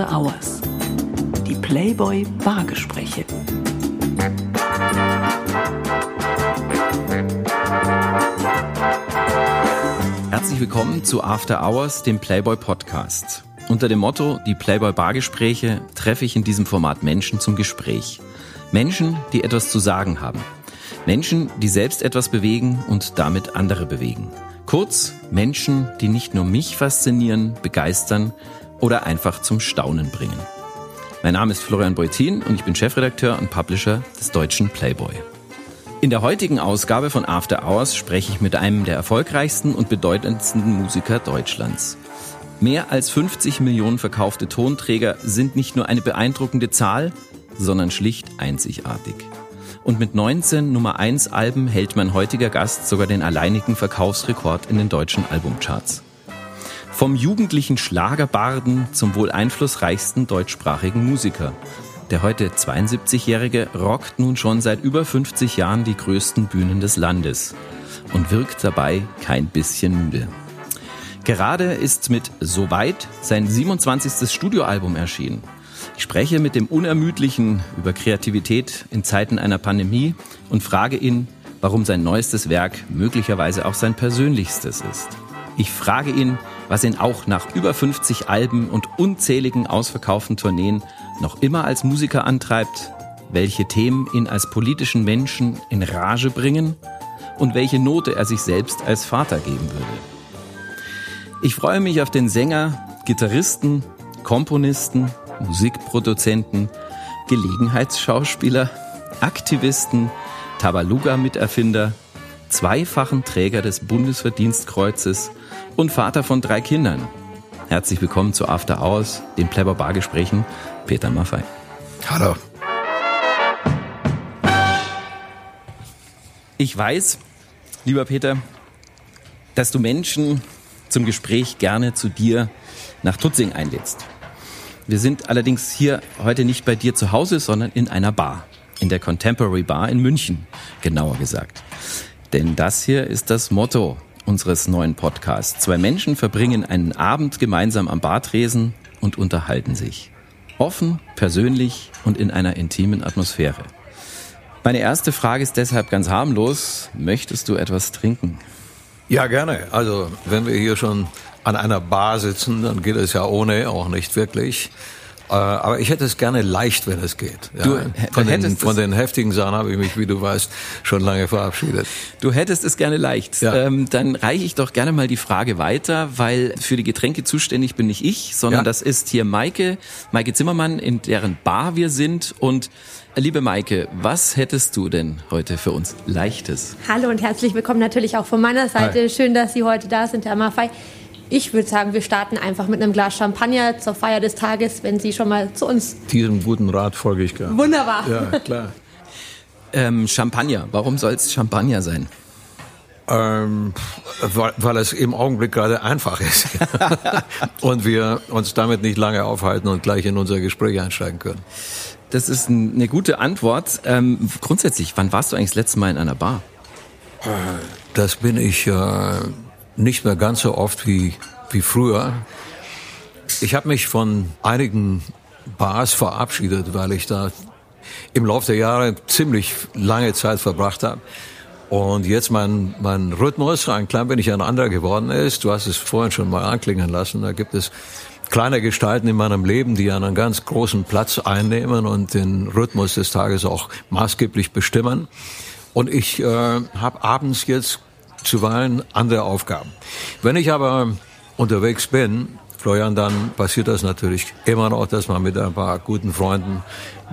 After Hours. Die Playboy Bargespräche. Herzlich willkommen zu After Hours, dem Playboy Podcast. Unter dem Motto Die Playboy Bargespräche treffe ich in diesem Format Menschen zum Gespräch. Menschen, die etwas zu sagen haben. Menschen, die selbst etwas bewegen und damit andere bewegen. Kurz Menschen, die nicht nur mich faszinieren, begeistern oder einfach zum Staunen bringen. Mein Name ist Florian Beutin und ich bin Chefredakteur und Publisher des deutschen Playboy. In der heutigen Ausgabe von After Hours spreche ich mit einem der erfolgreichsten und bedeutendsten Musiker Deutschlands. Mehr als 50 Millionen verkaufte Tonträger sind nicht nur eine beeindruckende Zahl, sondern schlicht einzigartig. Und mit 19 Nummer 1 Alben hält mein heutiger Gast sogar den alleinigen Verkaufsrekord in den deutschen Albumcharts. Vom jugendlichen Schlagerbarden zum wohl einflussreichsten deutschsprachigen Musiker. Der heute 72-Jährige rockt nun schon seit über 50 Jahren die größten Bühnen des Landes und wirkt dabei kein bisschen müde. Gerade ist mit Soweit sein 27. Studioalbum erschienen. Ich spreche mit dem Unermüdlichen über Kreativität in Zeiten einer Pandemie und frage ihn, warum sein neuestes Werk möglicherweise auch sein persönlichstes ist. Ich frage ihn, was ihn auch nach über 50 Alben und unzähligen ausverkauften Tourneen noch immer als Musiker antreibt, welche Themen ihn als politischen Menschen in Rage bringen und welche Note er sich selbst als Vater geben würde. Ich freue mich auf den Sänger, Gitarristen, Komponisten, Musikproduzenten, Gelegenheitsschauspieler, Aktivisten, Tabaluga-Miterfinder, zweifachen Träger des Bundesverdienstkreuzes und Vater von drei Kindern. Herzlich willkommen zu After Hours, den Plebber Bargesprächen, Peter Maffei. Hallo. Ich weiß, lieber Peter, dass du Menschen zum Gespräch gerne zu dir nach Tutzing einlädst. Wir sind allerdings hier heute nicht bei dir zu Hause, sondern in einer Bar. In der Contemporary Bar in München, genauer gesagt. Denn das hier ist das Motto unseres neuen Podcasts. Zwei Menschen verbringen einen Abend gemeinsam am Bartresen und unterhalten sich. Offen, persönlich und in einer intimen Atmosphäre. Meine erste Frage ist deshalb ganz harmlos. Möchtest du etwas trinken? Ja, gerne. Also, wenn wir hier schon an einer Bar sitzen, dann geht es ja ohne auch nicht wirklich. Äh, aber ich hätte es gerne leicht, wenn es geht. Ja. Du, von, den, von den heftigen Sachen habe ich mich, wie du weißt, schon lange verabschiedet. Du hättest es gerne leicht. Ja. Ähm, dann reiche ich doch gerne mal die Frage weiter, weil für die Getränke zuständig bin nicht ich, sondern ja. das ist hier Maike, Maike Zimmermann, in deren Bar wir sind. Und äh, liebe Maike, was hättest du denn heute für uns Leichtes? Hallo und herzlich willkommen natürlich auch von meiner Seite. Hi. Schön, dass Sie heute da sind, Herr Maffei. Ich würde sagen, wir starten einfach mit einem Glas Champagner zur Feier des Tages, wenn Sie schon mal zu uns. Diesem guten Rat folge ich gerne. Wunderbar. Ja, klar. ähm, Champagner. Warum soll es Champagner sein? Ähm, weil, weil es im Augenblick gerade einfach ist und wir uns damit nicht lange aufhalten und gleich in unser Gespräch einsteigen können. Das ist eine gute Antwort. Ähm, grundsätzlich, wann warst du eigentlich das letzte Mal in einer Bar? Das bin ich äh, nicht mehr ganz so oft wie, wie früher. Ich habe mich von einigen Bars verabschiedet, weil ich da im Laufe der Jahre ziemlich lange Zeit verbracht habe. Und jetzt mein, mein Rhythmus ein klein wenig ein anderer geworden ist. Du hast es vorhin schon mal anklingen lassen. Da gibt es kleine Gestalten in meinem Leben, die einen ganz großen Platz einnehmen und den Rhythmus des Tages auch maßgeblich bestimmen. Und ich äh, habe abends jetzt zuweilen andere Aufgaben. Wenn ich aber unterwegs bin, Florian, dann passiert das natürlich immer noch, dass man mit ein paar guten Freunden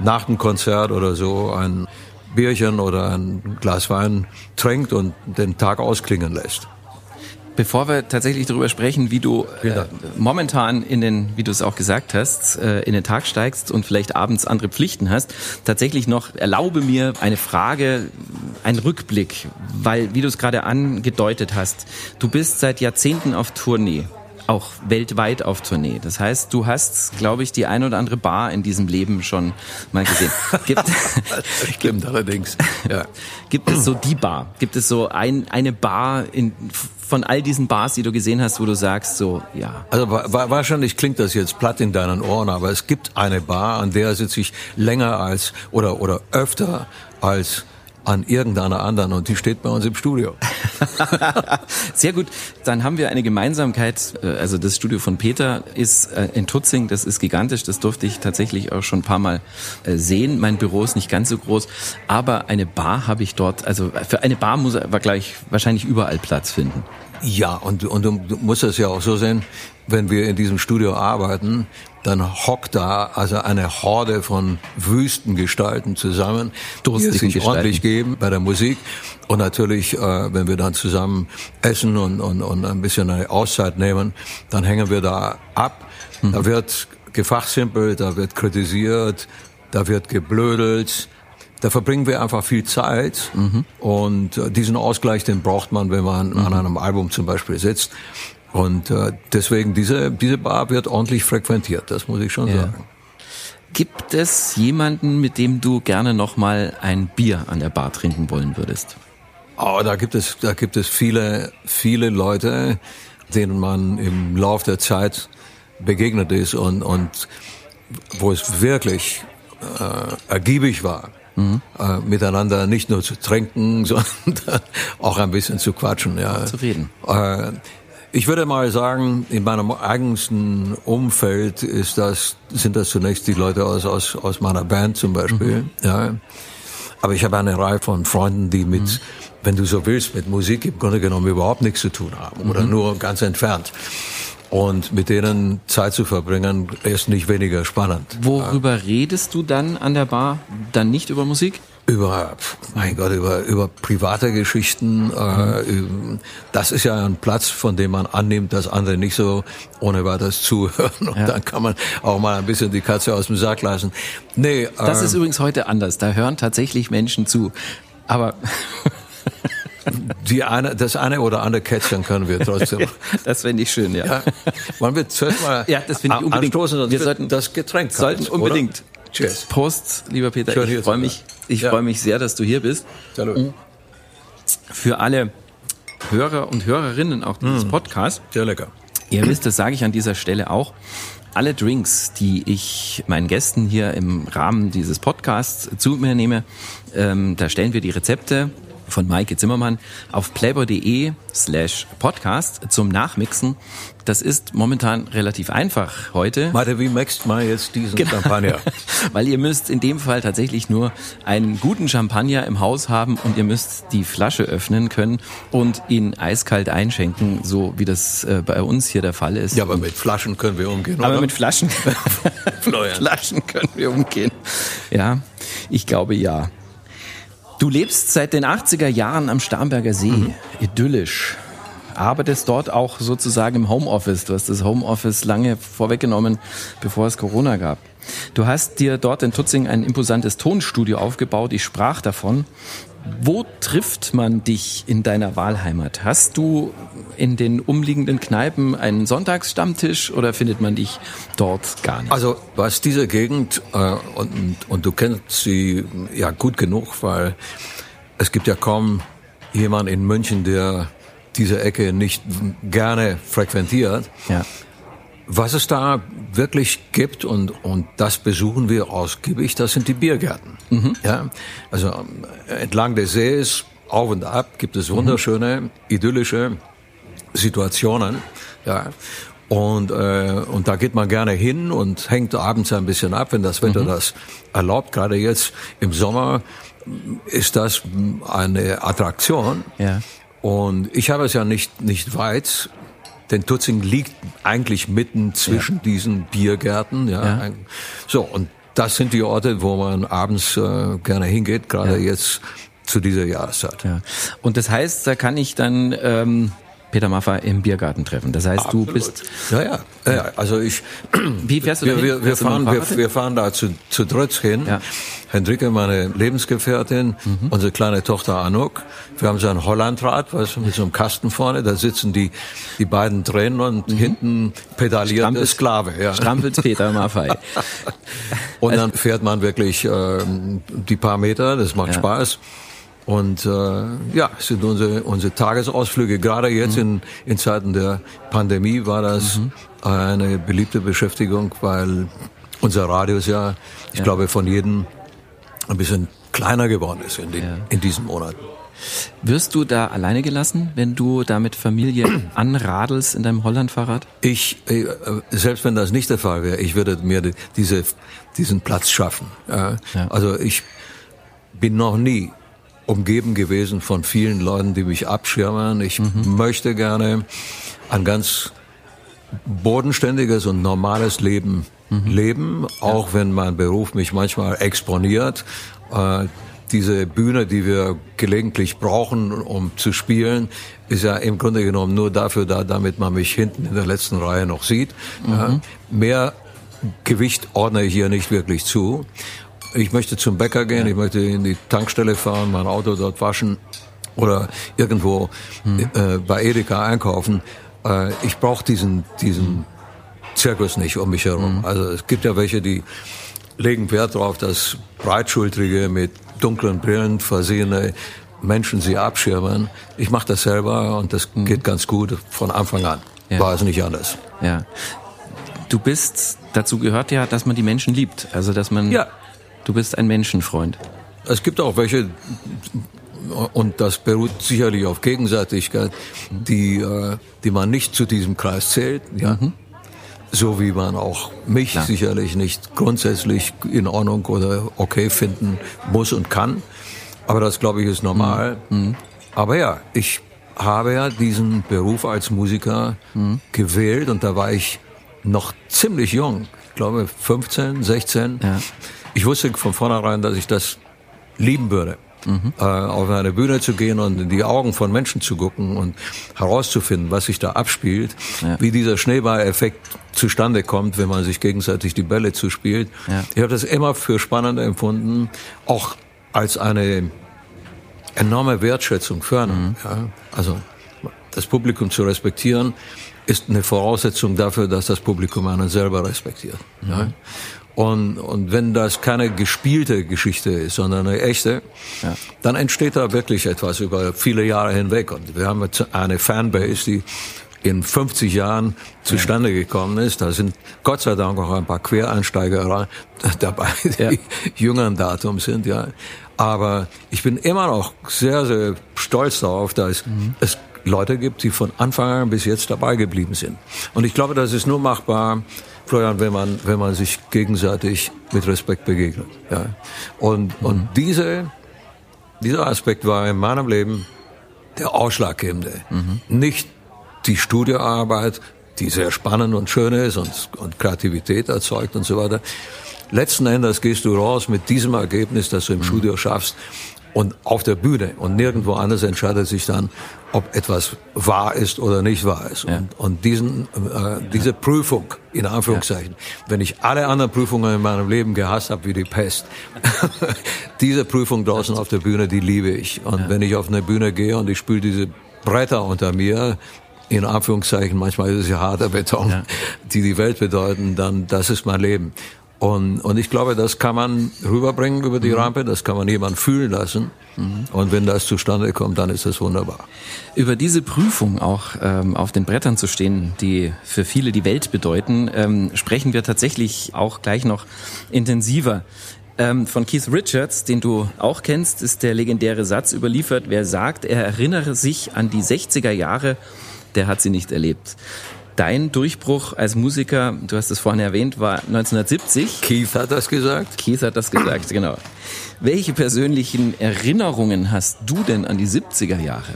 nach dem Konzert oder so ein Bierchen oder ein Glas Wein trinkt und den Tag ausklingen lässt. Bevor wir tatsächlich darüber sprechen, wie du äh, momentan in den, wie du es auch gesagt hast, äh, in den Tag steigst und vielleicht abends andere Pflichten hast, tatsächlich noch erlaube mir eine Frage, einen Rückblick, weil, wie du es gerade angedeutet hast, du bist seit Jahrzehnten auf Tournee auch weltweit auf Tournee. Das heißt, du hast, glaube ich, die ein oder andere Bar in diesem Leben schon mal gesehen. Gibt, Stimmt allerdings. Ja. Gibt es so die Bar? Gibt es so ein, eine Bar in, von all diesen Bars, die du gesehen hast, wo du sagst, so, ja. Also wahrscheinlich klingt das jetzt platt in deinen Ohren, aber es gibt eine Bar, an der sitze ich länger als oder oder öfter als an irgendeiner anderen und die steht bei uns im Studio. Sehr gut, dann haben wir eine Gemeinsamkeit. Äh, also das Studio von Peter ist äh, in Tutzing, das ist gigantisch, das durfte ich tatsächlich auch schon ein paar Mal äh, sehen. Mein Büro ist nicht ganz so groß, aber eine Bar habe ich dort, also für eine Bar muss er gleich wahrscheinlich überall Platz finden. Ja, und, und du musst es ja auch so sehen, wenn wir in diesem Studio arbeiten, dann hockt da also eine Horde von Wüstengestalten zusammen, die es sich ordentlich geben bei der Musik. Und natürlich, äh, wenn wir dann zusammen essen und, und, und ein bisschen eine Auszeit nehmen, dann hängen wir da ab. Mhm. Da wird gefachsimpelt, da wird kritisiert, da wird geblödelt. Da verbringen wir einfach viel Zeit mhm. und äh, diesen Ausgleich, den braucht man, wenn man mhm. an einem Album zum Beispiel sitzt. Und äh, deswegen, diese, diese Bar wird ordentlich frequentiert, das muss ich schon ja. sagen. Gibt es jemanden, mit dem du gerne nochmal ein Bier an der Bar trinken wollen würdest? Oh, da gibt es, da gibt es viele, viele Leute, denen man im Lauf der Zeit begegnet ist und, und wo es wirklich äh, ergiebig war, mhm. äh, miteinander nicht nur zu trinken, sondern auch ein bisschen zu quatschen. Ja. Zu reden. Äh, ich würde mal sagen, in meinem eigensten Umfeld ist das, sind das zunächst die Leute aus, aus, aus meiner Band zum Beispiel. Mhm. Ja. Aber ich habe eine Reihe von Freunden, die mit, mhm. wenn du so willst, mit Musik im Grunde genommen überhaupt nichts zu tun haben mhm. oder nur ganz entfernt. Und mit denen Zeit zu verbringen, ist nicht weniger spannend. Worüber redest du dann an der Bar? Dann nicht über Musik? über, mein Gott, über, über private Geschichten. Äh, das ist ja ein Platz, von dem man annimmt, dass andere nicht so ohne weiteres zuhören. Und ja. dann kann man auch mal ein bisschen die Katze aus dem Sack lassen. Nee, das äh, ist übrigens heute anders. Da hören tatsächlich Menschen zu. Aber die eine, das eine oder andere Kätzchen können wir trotzdem. das finde ich schön, ja. ja. Wollen wir zuerst mal ja, das finde ich unbedingt. anstoßen, wir sollten das Getränk sollten unbedingt. Oder? Cheers. Prost, lieber Peter. Schön, ich freue mich, ich ja. freue mich sehr, dass du hier bist. Salut. Mhm. Für alle Hörer und Hörerinnen auch dieses mm. Podcasts. Sehr lecker. Ihr wisst, das sage ich an dieser Stelle auch. Alle Drinks, die ich meinen Gästen hier im Rahmen dieses Podcasts zu mir nehme, ähm, da stellen wir die Rezepte von Maike Zimmermann auf playboy.de slash podcast zum Nachmixen. Das ist momentan relativ einfach heute. Warte, wie mixt man jetzt diesen genau. Champagner? Weil ihr müsst in dem Fall tatsächlich nur einen guten Champagner im Haus haben und ihr müsst die Flasche öffnen können und ihn eiskalt einschenken, so wie das äh, bei uns hier der Fall ist. Ja, aber mit Flaschen können wir umgehen, Aber oder? mit Flaschen, Flaschen können wir umgehen. Ja, ich glaube ja. Du lebst seit den 80er Jahren am Starnberger See, mhm. idyllisch. Arbeitest dort auch sozusagen im Homeoffice. Du hast das Homeoffice lange vorweggenommen, bevor es Corona gab. Du hast dir dort in Tutzing ein imposantes Tonstudio aufgebaut. Ich sprach davon. Wo trifft man dich in deiner Wahlheimat? Hast du in den umliegenden Kneipen einen Sonntagsstammtisch oder findet man dich dort gar nicht? Also was diese Gegend, äh, und, und du kennst sie ja gut genug, weil es gibt ja kaum jemand in München, der diese Ecke nicht gerne frequentiert. Ja. Was es da wirklich gibt und, und das besuchen wir ausgiebig, das sind die Biergärten. Mhm. Ja, also äh, entlang des Sees, auf und ab, gibt es wunderschöne, mhm. idyllische Situationen. Ja, und, äh, und da geht man gerne hin und hängt abends ein bisschen ab, wenn das Wetter mhm. das erlaubt. Gerade jetzt im Sommer ist das eine Attraktion. Ja. Und ich habe es ja nicht, nicht weit denn Tutzing liegt eigentlich mitten zwischen ja. diesen Biergärten. Ja. ja. So, und das sind die Orte, wo man abends äh, gerne hingeht, gerade ja. jetzt zu dieser Jahreszeit. Ja. Und das heißt, da kann ich dann ähm, Peter Maffay im Biergarten treffen. Das heißt, Absolut. du bist. Ja, ja, ja. Also ich. Wie fährst du wir, wir, wir, fahren, wir, wir, fahren da zu, zu dritt hin. Ja. Hendrike, meine Lebensgefährtin, mhm. unsere kleine Tochter Anuk. Wir haben so ein Hollandrad, weißt du, mit so einem Kasten vorne. Da sitzen die, die beiden drin und mhm. hinten pedaliert Strampelt, der Sklave. Ja. Strampelt Peter Maffei. und dann fährt man wirklich äh, die paar Meter. Das macht ja. Spaß. Und äh, ja, sind unsere, unsere Tagesausflüge. Gerade jetzt mhm. in, in Zeiten der Pandemie war das mhm. eine beliebte Beschäftigung, weil unser Radius ja, ich ja. glaube, von jedem ein bisschen kleiner geworden ist in, den, ja. in diesen Monaten. Wirst du da alleine gelassen, wenn du da mit Familie anradelst in deinem Hollandfahrrad? Ich, äh, selbst wenn das nicht der Fall wäre, ich würde mir diese, diesen Platz schaffen. Ja. Also ich bin noch nie umgeben gewesen von vielen Leuten, die mich abschirmen. Ich mhm. möchte gerne ein ganz bodenständiges und normales Leben mhm. leben, auch ja. wenn mein Beruf mich manchmal exponiert. Äh, diese Bühne, die wir gelegentlich brauchen, um zu spielen, ist ja im Grunde genommen nur dafür da, damit man mich hinten in der letzten Reihe noch sieht. Mhm. Ja, mehr Gewicht ordne ich hier nicht wirklich zu ich möchte zum Bäcker gehen, ja. ich möchte in die Tankstelle fahren, mein Auto dort waschen oder irgendwo mhm. äh, bei Edeka einkaufen. Äh, ich brauche diesen, diesen Zirkus nicht um mich herum. Mhm. Also es gibt ja welche, die legen Wert darauf, dass breitschultrige, mit dunklen Brillen versehene Menschen sie abschirmen. Ich mache das selber und das mhm. geht ganz gut von Anfang an. Ja. War es nicht anders. Ja. Du bist, dazu gehört ja, dass man die Menschen liebt. Also, dass man ja. Du bist ein Menschenfreund. Es gibt auch welche, und das beruht sicherlich auf Gegenseitigkeit, die, äh, die man nicht zu diesem Kreis zählt. Ja. Mhm. So wie man auch mich Klar. sicherlich nicht grundsätzlich in Ordnung oder okay finden muss und kann. Aber das, glaube ich, ist normal. Mhm. mhm. Aber ja, ich habe ja diesen Beruf als Musiker mhm. gewählt und da war ich noch ziemlich jung. Ich glaube 15, 16. Ja. Ich wusste von vornherein, dass ich das lieben würde. Mhm. Äh, auf eine Bühne zu gehen und in die Augen von Menschen zu gucken und herauszufinden, was sich da abspielt, ja. wie dieser Schneeballeffekt zustande kommt, wenn man sich gegenseitig die Bälle zuspielt. Ja. Ich habe das immer für spannend empfunden, auch als eine enorme Wertschätzung für einen. Mhm. Ja, also das Publikum zu respektieren, ist eine Voraussetzung dafür, dass das Publikum einen selber respektiert. Mhm. Ja. Und, und wenn das keine gespielte Geschichte ist, sondern eine echte, ja. dann entsteht da wirklich etwas über viele Jahre hinweg. Und wir haben jetzt eine Fanbase, die in 50 Jahren zustande gekommen ist. Da sind Gott sei Dank auch ein paar Quereinsteiger dabei, die ja. jüngeren Datum sind, ja. Aber ich bin immer noch sehr, sehr stolz darauf, dass mhm. es Leute gibt, die von Anfang an bis jetzt dabei geblieben sind. Und ich glaube, das ist nur machbar, Florian, wenn man, wenn man sich gegenseitig mit Respekt begegnet. Ja. Und, mhm. und diese, dieser Aspekt war in meinem Leben der ausschlaggebende. Mhm. Nicht die Studioarbeit, die sehr spannend und schön ist und, und Kreativität erzeugt und so weiter. Letzten Endes gehst du raus mit diesem Ergebnis, das du im mhm. Studio schaffst und auf der Bühne und nirgendwo anders entscheidet sich dann, ob etwas wahr ist oder nicht wahr ist. Ja. Und, und diesen, äh, diese Prüfung, in Anführungszeichen, ja. wenn ich alle anderen Prüfungen in meinem Leben gehasst habe wie die Pest, diese Prüfung draußen auf der Bühne, die liebe ich. Und ja. wenn ich auf eine Bühne gehe und ich spüre diese Bretter unter mir, in Anführungszeichen, manchmal ist es ja harter Beton, die die Welt bedeuten, dann das ist mein Leben. Und, und ich glaube, das kann man rüberbringen über die mhm. Rampe, das kann man jemand fühlen lassen. Mhm. Und wenn das zustande kommt, dann ist das wunderbar. Über diese Prüfung auch ähm, auf den Brettern zu stehen, die für viele die Welt bedeuten, ähm, sprechen wir tatsächlich auch gleich noch intensiver. Ähm, von Keith Richards, den du auch kennst, ist der legendäre Satz überliefert, wer sagt, er erinnere sich an die 60er Jahre, der hat sie nicht erlebt. Dein Durchbruch als Musiker, du hast es vorhin erwähnt, war 1970. Keith hat das gesagt? Keith hat das gesagt, genau. Welche persönlichen Erinnerungen hast du denn an die 70er Jahre?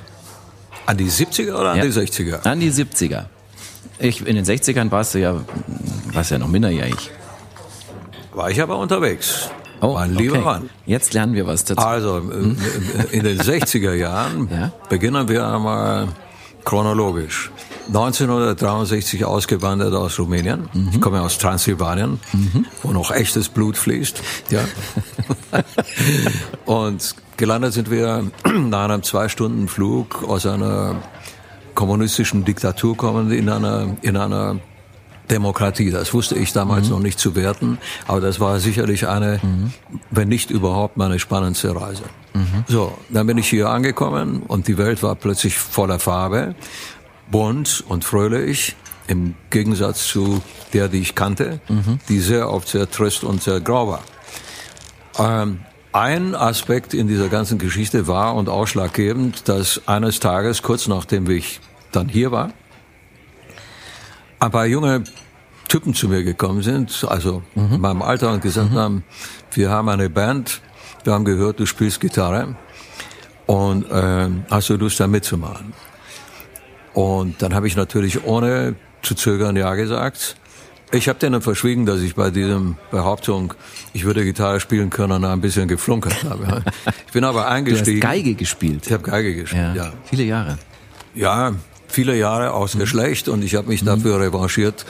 An die 70er oder an ja. die 60er? An die 70er. Ich, in den 60ern warst du ja, warst ja noch minderjährig. War ich aber unterwegs. Oh, mein lieber okay. Mann. Jetzt lernen wir was dazu. Also, hm? in den 60er Jahren ja? beginnen wir einmal chronologisch. 1963 ausgewandert aus Rumänien. Mhm. Ich komme aus Transsilvanien, mhm. wo noch echtes Blut fließt. Ja. und gelandet sind wir nach einem zwei Stunden Flug aus einer kommunistischen Diktatur kommend in einer in einer Demokratie. Das wusste ich damals mhm. noch nicht zu werten, aber das war sicherlich eine, mhm. wenn nicht überhaupt, meine spannendste Reise. Mhm. So, dann bin ich hier angekommen und die Welt war plötzlich voller Farbe bunt und fröhlich, im Gegensatz zu der, die ich kannte, mhm. die sehr oft sehr trist und sehr grau war. Ähm, ein Aspekt in dieser ganzen Geschichte war und ausschlaggebend, dass eines Tages, kurz nachdem ich dann hier war, ein paar junge Typen zu mir gekommen sind, also mhm. in meinem Alter und gesagt mhm. haben, wir haben eine Band, wir haben gehört, du spielst Gitarre und äh, hast du Lust da mitzumachen? Und dann habe ich natürlich ohne zu zögern Ja gesagt. Ich habe denen verschwiegen, dass ich bei diesem Behauptung, ich würde Gitarre spielen können, ein bisschen geflunkert habe. Ich bin aber eingestiegen. Du hast Geige gespielt. Ich habe Geige gespielt, ja. ja. Viele Jahre. Ja, viele Jahre aus mhm. Geschlecht und ich habe mich dafür mhm. revanchiert,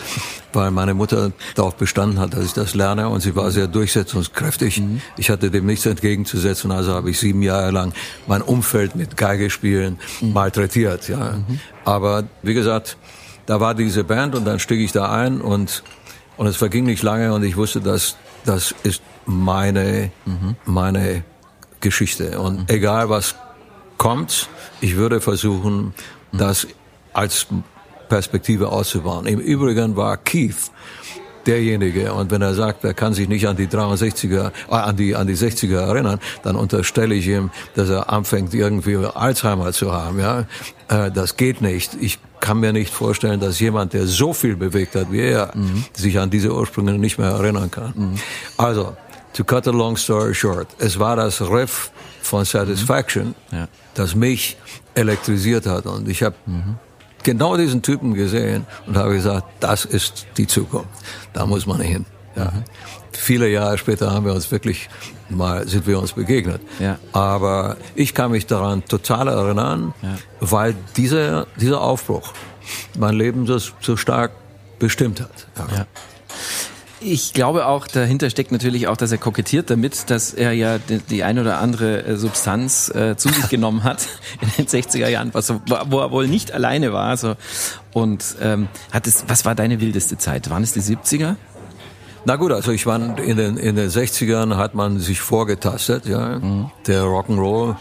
weil meine Mutter darauf bestanden hat, dass ich das lerne und sie war sehr durchsetzungskräftig. Mhm. Ich hatte dem nichts entgegenzusetzen, also habe ich sieben Jahre lang mein Umfeld mit Geige spielen mhm. malträtiert. Ja. Mhm. Aber wie gesagt, da war diese Band und dann stieg ich da ein und und es verging nicht lange und ich wusste, dass das ist meine mhm. meine Geschichte und egal was kommt, ich würde versuchen, das als Perspektive auszubauen. Im Übrigen war Keith derjenige. Und wenn er sagt, er kann sich nicht an die 63er, äh, an die, an die 60er erinnern, dann unterstelle ich ihm, dass er anfängt, irgendwie Alzheimer zu haben, ja. Äh, das geht nicht. Ich kann mir nicht vorstellen, dass jemand, der so viel bewegt hat wie er, mhm. sich an diese Ursprünge nicht mehr erinnern kann. Mhm. Also, to cut a long story short, es war das Riff von Satisfaction, mhm. ja. das mich elektrisiert hat. Und ich habe mhm genau diesen Typen gesehen und habe gesagt, das ist die Zukunft. Da muss man hin. Ja. Mhm. Viele Jahre später haben wir uns wirklich mal sind wir uns begegnet. Ja. Aber ich kann mich daran total erinnern, ja. weil dieser dieser Aufbruch mein Leben so, so stark bestimmt hat. Ja. Ich glaube auch, dahinter steckt natürlich auch, dass er kokettiert damit, dass er ja die, die ein oder andere äh, Substanz äh, zu sich genommen hat in den 60er Jahren, was, wo er wohl nicht alleine war. So. Und ähm, hat es, was war deine wildeste Zeit? Waren es die 70er? Na gut, also ich war in den, in den 60ern hat man sich vorgetastet, ja. Mhm. Der Rock'n'Roll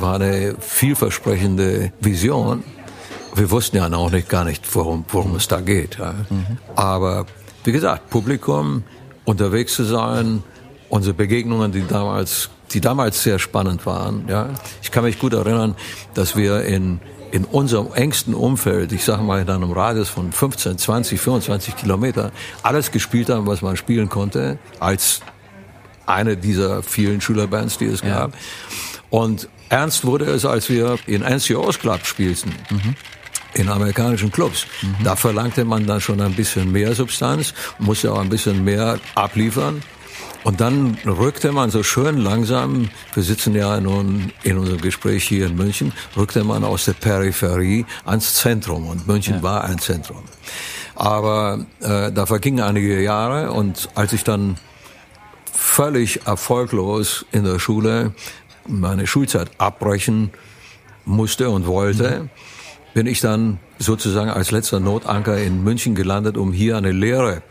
war eine vielversprechende Vision. Wir wussten ja auch nicht gar nicht, worum, worum es da geht. Ja. Mhm. Aber wie gesagt, Publikum, unterwegs zu sein, unsere Begegnungen, die damals, die damals sehr spannend waren. Ja, ich kann mich gut erinnern, dass wir in in unserem engsten Umfeld, ich sage mal in einem Radius von 15, 20, 25 Kilometer, alles gespielt haben, was man spielen konnte, als eine dieser vielen Schülerbands, die es ja. gab. Und ernst wurde es, als wir in NCO's Club spielten. Mhm in amerikanischen Clubs. Mhm. Da verlangte man dann schon ein bisschen mehr Substanz, musste auch ein bisschen mehr abliefern. Und dann rückte man so schön langsam, wir sitzen ja nun in unserem Gespräch hier in München, rückte man aus der Peripherie ans Zentrum. Und München ja. war ein Zentrum. Aber äh, da vergingen einige Jahre und als ich dann völlig erfolglos in der Schule meine Schulzeit abbrechen musste und wollte, mhm bin ich dann sozusagen als letzter Notanker in München gelandet, um hier eine Lehre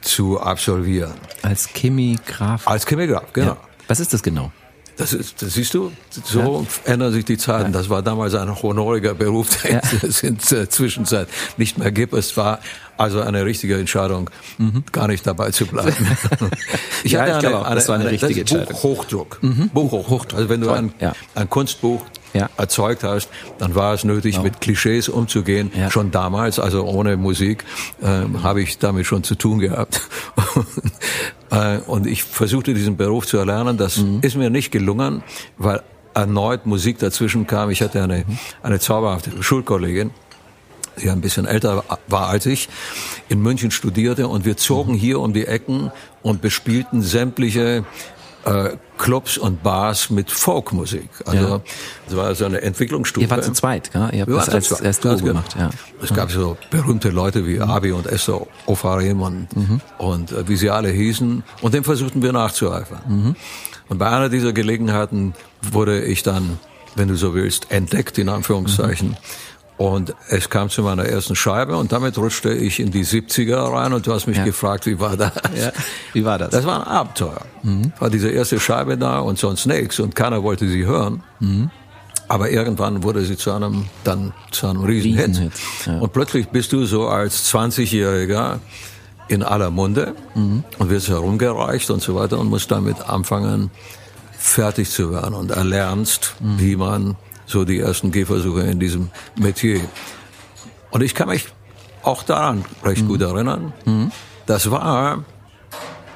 zu absolvieren. Als Chemigraf? Als Chemigraf, genau. Ja. Was ist das genau? Das, ist, das siehst du, so ja. ändern sich die Zeiten. Ja. Das war damals ein honoriger Beruf, der es in der Zwischenzeit nicht mehr gibt. Es war also eine richtige Entscheidung, mhm. gar nicht dabei zu bleiben. ich ja, hatte ich eine, eine, das war eine, eine richtige Entscheidung. Buchhochdruck. Mhm. Buchhochdruck. Also wenn du ein, ein Kunstbuch ja. erzeugt hast, dann war es nötig, genau. mit Klischees umzugehen. Ja. Schon damals, also ohne Musik, ähm, habe ich damit schon zu tun gehabt. Äh, und ich versuchte diesen Beruf zu erlernen. Das mhm. ist mir nicht gelungen, weil erneut Musik dazwischen kam. Ich hatte eine, eine zauberhafte Schulkollegin, die ein bisschen älter war als ich, in München studierte und wir zogen mhm. hier um die Ecken und bespielten sämtliche äh, Clubs und Bars mit Folkmusik. Also Ja. es war so eine Entwicklungsstufe. Ihr wart zu zweit, gell? Ihr habt Wir das als, als Duo Das- gemacht, ja. Es gab so berühmte Leute wie Abi und Esther Ofarim und, und äh, wie sie alle hießen. Und dem versuchten wir nachzueifern. Und bei einer dieser Gelegenheiten wurde ich dann, wenn du so willst, entdeckt, in Anführungszeichen. Und es kam zu meiner ersten Scheibe und damit rutschte ich in die 70er rein und du hast mich Ja. gefragt, wie war das? Ja. Wie war das? Das war ein Abenteuer. War diese erste Scheibe da und sonst nichts und keiner wollte sie hören. Aber irgendwann wurde sie zu einem, dann zu einem Riesenhit. Riesenhit, ja. Und plötzlich bist du so als 20-Jähriger in aller Munde und wirst herumgereicht und so weiter und musst damit anfangen, fertig zu werden und erlernst, wie man so die ersten Gehversuche in diesem Metier. Und ich kann mich auch daran recht gut erinnern. Das war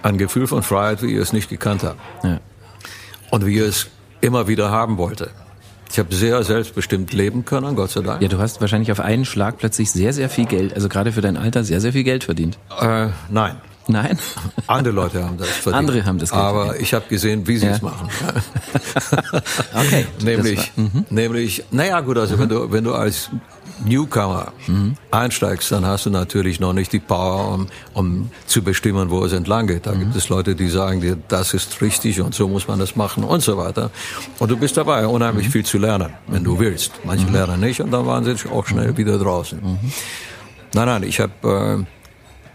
ein Gefühl von Freiheit, wie ich es nicht gekannt habe. Ja. Und wie ich es immer wieder haben wollte. Ich habe sehr selbstbestimmt leben können, Gott sei Dank. ja, du hast wahrscheinlich auf einen Schlag plötzlich sehr, sehr viel Geld, also gerade für dein Alter, sehr, sehr viel Geld verdient. Äh, nein. Nein? Andere Leute haben das verdient. Andere haben das Geld Aber verdient. ich habe gesehen, wie sie Ja. es machen. Okay. nämlich, war- mhm. nämlich, naja gut, also wenn du wenn du als Newcomer Mhm. einsteigst, dann hast du natürlich noch nicht die Power, um, um zu bestimmen, wo es entlang geht. Da Mhm. gibt es Leute, die sagen dir, das ist richtig und so muss man das machen und so weiter. Und du bist dabei, Mhm. unheimlich viel zu lernen, wenn du willst. Manche lernen nicht und dann waren sie auch schnell Mhm. wieder draußen. Nein, nein, ich habe äh,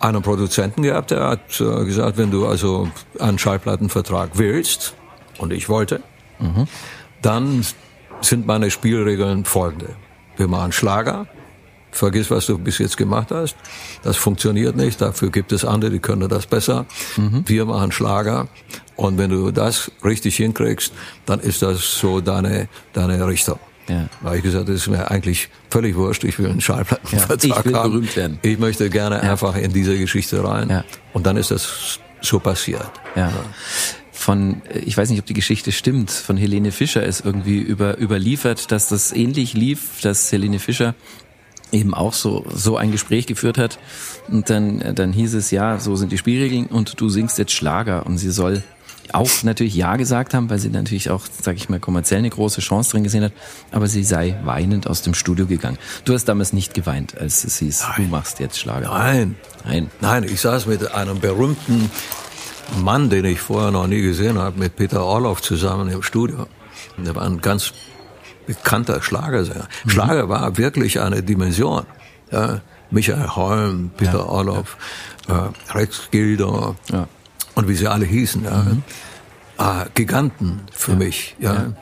einen Produzenten gehabt, der hat äh, gesagt, wenn du also einen Schallplattenvertrag willst, und ich wollte, dann sind meine Spielregeln folgende. Wir machen Schlager, vergiss, was du bis jetzt gemacht hast, das funktioniert nicht, dafür gibt es andere, die können das besser. Wir machen Schlager und wenn du das richtig hinkriegst, dann ist das so deine, deine Richtung. Ja. Da habe ich gesagt, das ist mir eigentlich völlig wurscht, ich will einen Schallplattenvertrag Ja, ich will haben. berühmt werden. Ich möchte gerne einfach in diese Geschichte rein. Ja. Und dann ist das so passiert. Ja. Von, ich weiß nicht, ob die Geschichte stimmt, von Helene Fischer ist irgendwie über, überliefert, dass das ähnlich lief, dass Helene Fischer eben auch so, so ein Gespräch geführt hat. Und dann, dann hieß es, ja, so sind die Spielregeln und du singst jetzt Schlager. Und sie soll auch natürlich Ja gesagt haben, weil sie natürlich auch, sag ich mal, kommerziell eine große Chance drin gesehen hat. Aber sie sei weinend aus dem Studio gegangen. Du hast damals nicht geweint, als es hieß, du machst jetzt Schlager. Nein. Nein. Nein, ich saß mit einem berühmten Mann, den ich vorher noch nie gesehen habe, mit Peter Orloff zusammen im Studio. Der war ein ganz bekannter Schlagersänger. Schlager war wirklich eine Dimension. Ja, Michael Holm, Peter Orloff, äh, Rex Gilder Ja. Und wie sie alle hießen. Ja. Ah, Giganten für mich. Ja.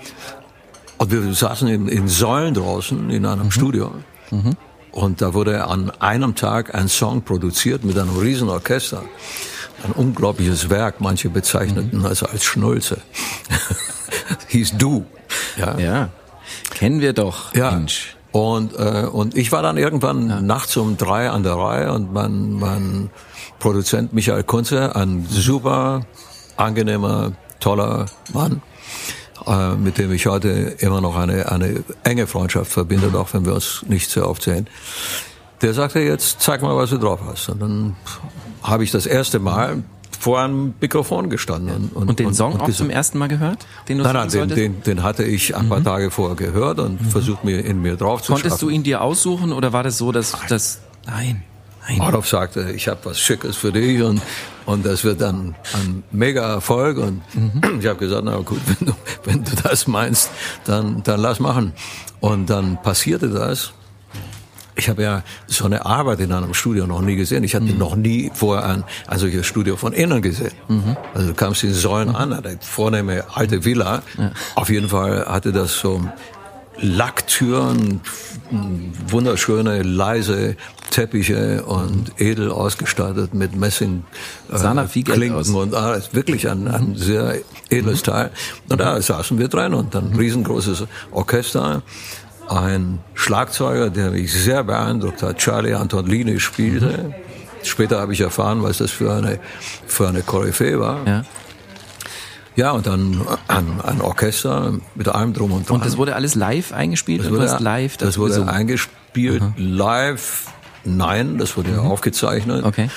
Und wir saßen in, in Säulen draußen in einem Studio. Und da wurde an einem Tag ein Song produziert mit einem riesen Orchester. Ein unglaubliches Werk, manche bezeichneten es als Schnulze. Hieß Du. Ja. Ja. Kennen wir doch, Ja. Mensch. Und, äh, und ich war dann irgendwann nachts um drei an der Reihe und mein, mein Produzent Michael Kunze, ein super angenehmer, toller Mann, äh, mit dem ich heute immer noch eine, eine enge Freundschaft verbinde, auch wenn wir uns nicht sehr oft sehen. Der sagte jetzt, zeig mal, was du drauf hast. Und dann habe ich das erste Mal vor einem Mikrofon gestanden. Und den Song auch gesagt- zum ersten Mal gehört? Den du Nein, nein, den, den, den hatte ich ein paar Tage vorher gehört und versucht mir in mir drauf zu Konntest du schaffen. ihn dir aussuchen oder war das so, dass das Nein. Nein. Adolf sagte, ich habe was Schickes für dich und, und das wird dann ein mega Erfolg. Und ich habe gesagt, na gut, wenn du, wenn du das meinst, dann, dann lass machen. Und dann passierte das. Ich habe ja so eine Arbeit in einem Studio noch nie gesehen. Ich hatte noch nie vorher ein, ein solches Studio von innen gesehen. Also du kamst in Säulen an, eine vornehme alte Villa. Auf jeden Fall hatte das so Lacktüren, wunderschöne, leise Teppiche und edel ausgestattet mit Messing äh, Klinken. Mhm. und alles. Wirklich ein, ein sehr edles Teil. Und da saßen wir drin und dann ein riesengroßes Orchester. Ein Schlagzeuger, der mich sehr beeindruckt hat, Charlie Antonini spielte. Später habe ich erfahren, was das für eine, für eine Koryphäe war. Ja. Ja, und dann ein, ein Orchester mit allem drum und dran. Und das wurde alles live eingespielt? Das wurde, live das dazu wurde gesungen? eingespielt live. Nein, das wurde aufgezeichnet. Okay.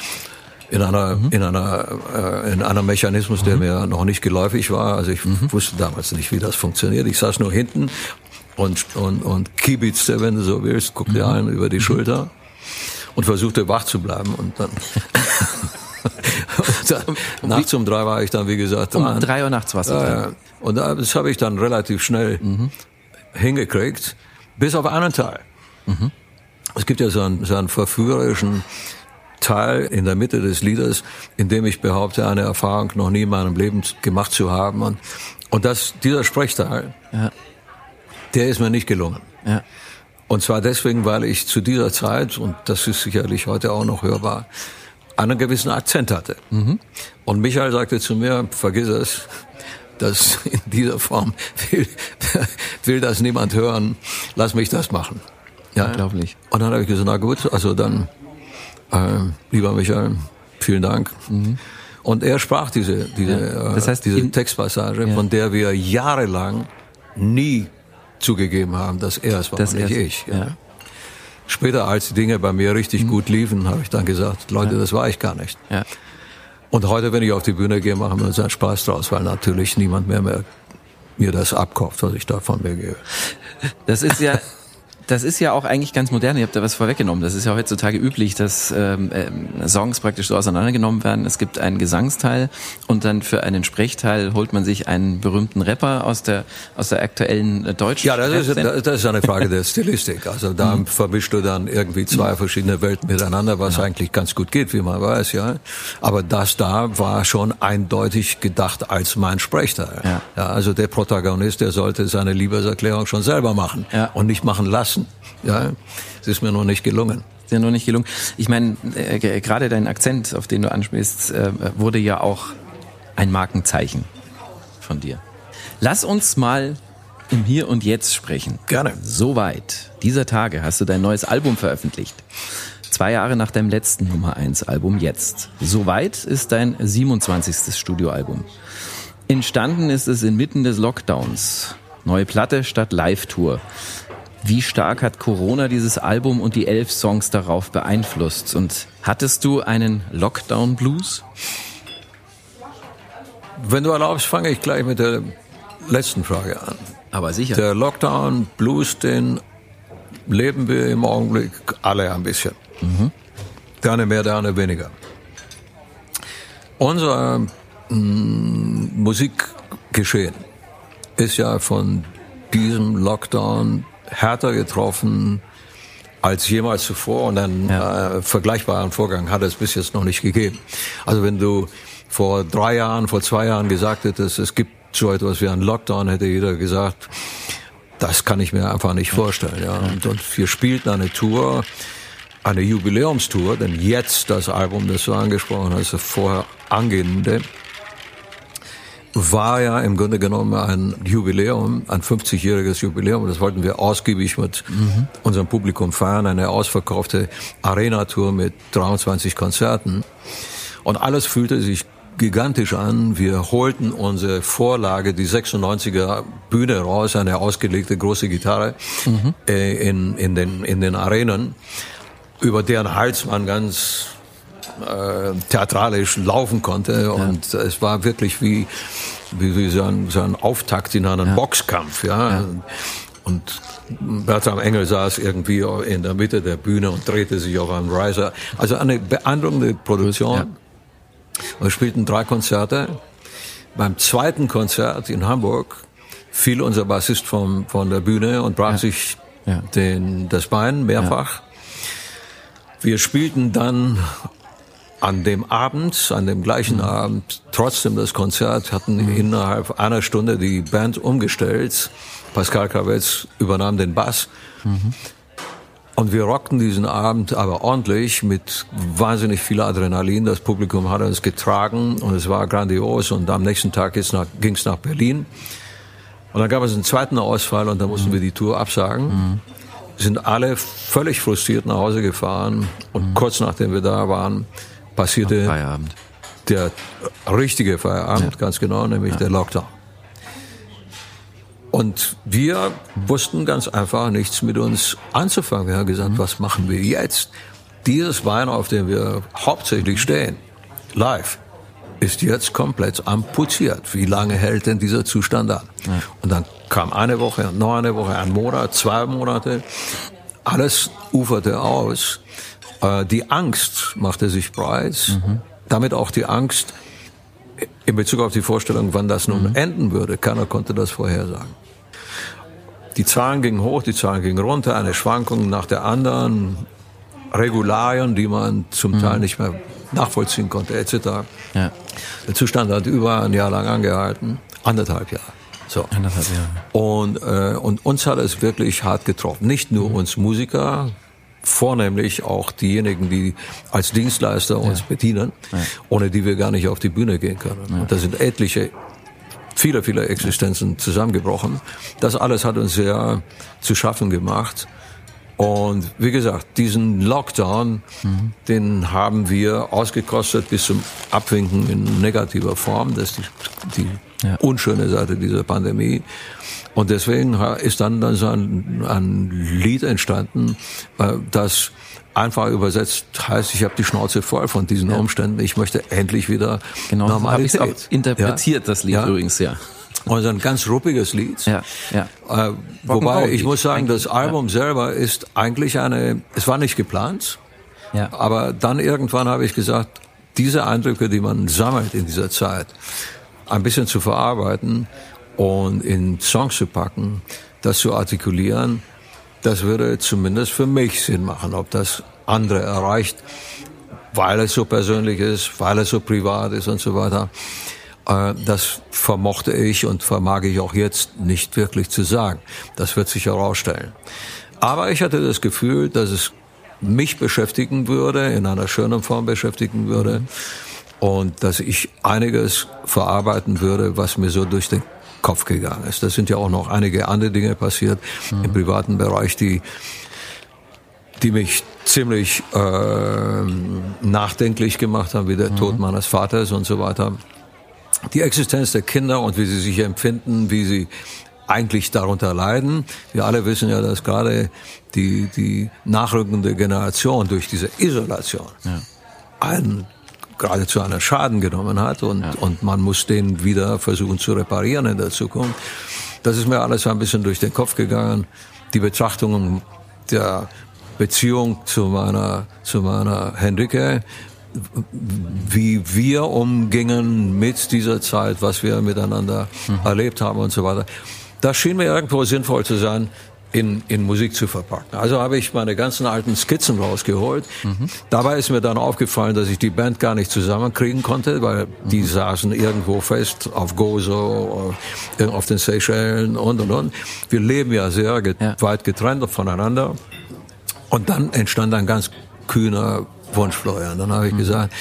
in einer, mhm. in einer, äh, in einem Mechanismus, der mhm. mir noch nicht geläufig war. Also ich mhm. wusste damals nicht, wie das funktioniert. Ich saß nur hinten und, und, und kibitzte, wenn du so willst, guckte mhm. einen über die mhm. Schulter und versuchte wach zu bleiben und dann um nachts um drei war ich dann, wie gesagt, um drei Uhr nachts warst du ja, ja. Und das habe ich dann relativ schnell mhm. hingekriegt, bis auf einen Teil. Mhm. Es gibt ja so einen, so einen verführerischen Teil in der Mitte des Liedes, in dem ich behaupte, eine Erfahrung noch nie in meinem Leben gemacht zu haben. Und, und das, dieser Sprechteil, ja. der ist mir nicht gelungen. Ja. Und zwar deswegen, weil ich zu dieser Zeit, und das ist sicherlich heute auch noch hörbar, einen gewissen Akzent hatte. Mhm. Und Michael sagte zu mir, vergiss es, das in dieser Form will, will das niemand hören, lass mich das machen. Ja, Unglaublich. Und dann habe ich gesagt, na gut, also dann, äh, lieber Michael, vielen Dank. Mhm. Und er sprach diese, diese, ja. das heißt, diese Textpassage, ja. von der wir jahrelang nie zugegeben haben, dass er es war, das nicht ich. Ja. Später, als die Dinge bei mir richtig mhm. gut liefen, habe ich dann gesagt, Leute, das war ich gar nicht. Ja. Und heute, wenn ich auf die Bühne gehe, machen wir uns einen Spaß draus, weil natürlich niemand mehr, mehr mir das abkauft, was ich da von mir gebe. Das ist ja das ist ja auch eigentlich ganz modern. Ihr habt da was vorweggenommen. Das ist ja heutzutage üblich, dass ähm, äh, Songs praktisch so auseinandergenommen werden. Es gibt einen Gesangsteil und dann für einen Sprechteil holt man sich einen berühmten Rapper aus der aus der aktuellen äh, deutschen. Ja, das ist, das ist eine Frage der Stilistik. Also da mhm. vermischst du dann irgendwie zwei verschiedene Welten miteinander, was ja. eigentlich ganz gut geht, wie man weiß, ja. Aber das da war schon eindeutig gedacht als mein Sprechteil. Ja. ja also der Protagonist, der sollte seine Liebeserklärung schon selber machen ja. und nicht machen lassen lassen. Ja, es ist mir noch nicht gelungen. Ist ja noch nicht gelungen. Ich meine, äh, gerade dein Akzent, auf den du anspielst, äh, wurde ja auch ein Markenzeichen von dir. Lass uns mal im Hier und Jetzt sprechen. Gerne. Soweit. Dieser Tage hast du dein neues Album veröffentlicht. Zwei Jahre nach deinem letzten Nummer 1 Album Jetzt. Soweit ist dein 27. Studioalbum. Entstanden ist es inmitten des Lockdowns. Neue Platte statt Live-Tour. Wie stark hat Corona dieses Album und die elf Songs darauf beeinflusst? Und hattest du einen Lockdown-Blues? Wenn du erlaubst, fange ich gleich mit der letzten Frage an. Aber sicher. Der Lockdown-Blues, den leben wir im Augenblick alle ein bisschen. Mhm. Der eine mehr, der eine weniger. Unser mh, mm, Musikgeschehen ist ja von diesem Lockdown härter getroffen als jemals zuvor und einen ja. äh, vergleichbaren Vorgang hat es bis jetzt noch nicht gegeben. Also wenn du vor drei Jahren, vor zwei Jahren gesagt hättest, es gibt so etwas wie einen Lockdown, hätte jeder gesagt, das kann ich mir einfach nicht vorstellen. Ja. Und, und wir spielten eine Tour, eine Jubiläumstour, denn jetzt das Album, das du angesprochen hast, vorher angehende, war ja im Grunde genommen ein Jubiläum, ein 50-jähriges Jubiläum. Das wollten wir ausgiebig mit mhm. unserem Publikum feiern. Eine ausverkaufte Arena-Tour mit 23 Konzerten. Und alles fühlte sich gigantisch an. Wir holten unsere Vorlage, die 96er Bühne raus, eine ausgelegte große Gitarre mhm. äh, in, in, den, in den Arenen, über deren Hals man ganz äh, theatralisch laufen konnte. Ja. Und es war wirklich wie, wie, wie so, ein, so ein Auftakt in einen ja. Boxkampf. Ja. ja. Und Bertram Engel saß irgendwie in der Mitte der Bühne und drehte sich auf einem Riser. Also eine beeindruckende Produktion. Wir spielten drei Konzerte. Beim zweiten Konzert in Hamburg fiel unser Bassist vom, von der Bühne und brach sich. Den, das Bein mehrfach. Wir spielten dann an dem Abend, an dem gleichen mhm. Abend, trotzdem das Konzert, hatten mhm. innerhalb einer Stunde die Band umgestellt. Pascal Kravetz übernahm den Bass. Mhm. Und wir rockten diesen Abend aber ordentlich mit wahnsinnig viel Adrenalin. Das Publikum hat uns getragen und es war grandios. Und am nächsten Tag ging es nach Berlin. Und dann gab es einen zweiten Ausfall und da mussten mhm. wir die Tour absagen. Mhm. Sind alle völlig frustriert nach Hause gefahren. Und mhm. kurz nachdem wir da waren, passierte Feierabend. der richtige Feierabend, ja. ganz genau, nämlich ja. der Lockdown. Und wir wussten ganz einfach nichts mit uns anzufangen. Wir haben gesagt, mhm. was machen wir jetzt? Dieses Bein, auf dem wir hauptsächlich stehen, live ist jetzt komplett amputiert. Wie lange hält denn dieser Zustand an? Ja. Und dann kam eine Woche, noch eine Woche, ein Monat, zwei Monate. Alles uferte aus. Äh, die Angst machte sich breit. Mhm. Damit auch die Angst in Bezug auf die Vorstellung, wann das nun mhm. enden würde. Keiner konnte das vorhersagen. Die Zahlen gingen hoch, die Zahlen gingen runter, eine Schwankung nach der anderen. Regularien, die man zum Teil mhm. nicht mehr nachvollziehen konnte, etc. Ja. Der Zustand hat über ein Jahr lang angehalten, anderthalb Jahre. So. Anderthalb Jahre. Und, äh, und uns hat es wirklich hart getroffen. Nicht nur mhm. uns Musiker, vornehmlich auch diejenigen, die als Dienstleister uns ja. bedienen, ja. ohne die wir gar nicht auf die Bühne gehen können. Ja. Und da sind etliche, viele, viele Existenzen zusammengebrochen. Das alles hat uns sehr zu schaffen gemacht. Und wie gesagt, diesen Lockdown, mhm. den haben wir ausgekostet bis zum Abwinken in negativer Form. Das ist die, die unschöne Seite dieser Pandemie. Und deswegen ist dann, dann so ein, ein Lied entstanden, äh, das einfach übersetzt heißt, ich habe die Schnauze voll von diesen ja. Umständen. Ich möchte endlich wieder genau, Normalität. Genau, so interpretiert ja? das Lied ja? übrigens, ja. Und ein ganz ruppiges Lied. Ja, ja. Äh, wobei ich muss sagen, das Album selber ist eigentlich eine, es war nicht geplant. Ja. Aber dann irgendwann habe ich gesagt, diese Eindrücke, die man sammelt in dieser Zeit, ein bisschen zu verarbeiten und in Songs zu packen, das zu artikulieren, das würde zumindest für mich Sinn machen. Ob das andere erreicht, weil es so persönlich ist, weil es so privat ist und so weiter. Äh, das vermochte ich und vermag ich auch jetzt nicht wirklich zu sagen. Das wird sich herausstellen. Aber ich hatte das Gefühl, dass es mich beschäftigen würde, in einer schönen Form beschäftigen würde mhm. und dass ich einiges verarbeiten würde, was mir so durch den Kopf gegangen ist. Das sind ja auch noch einige andere Dinge passiert mhm. im privaten Bereich, die die mich ziemlich äh, nachdenklich gemacht haben, wie der mhm. Tod meines Vaters und so weiter die Existenz der Kinder und wie sie sich empfinden, wie sie eigentlich darunter leiden. Wir alle wissen ja, dass gerade die, die nachrückende Generation durch diese Isolation ja. einen geradezu einen Schaden genommen hat und, ja. und man muss den wieder versuchen zu reparieren in der Zukunft. Das ist mir alles ein bisschen durch den Kopf gegangen. Die Betrachtungen der Beziehung zu meiner, zu meiner Henrike, wie wir umgingen mit dieser Zeit, was wir miteinander mhm. erlebt haben und so weiter. Das schien mir irgendwo sinnvoll zu sein, in, in Musik zu verpacken. Also habe ich meine ganzen alten Skizzen rausgeholt. Mhm. Dabei ist mir dann aufgefallen, dass ich die Band gar nicht zusammenkriegen konnte, weil die mhm. saßen irgendwo fest auf Gozo, äh, auf den Seychellen und und und. Wir leben ja sehr get ja. weit getrennt voneinander. Und dann entstand ein ganz kühner Wunschflorian. Dann habe ich mhm. gesagt,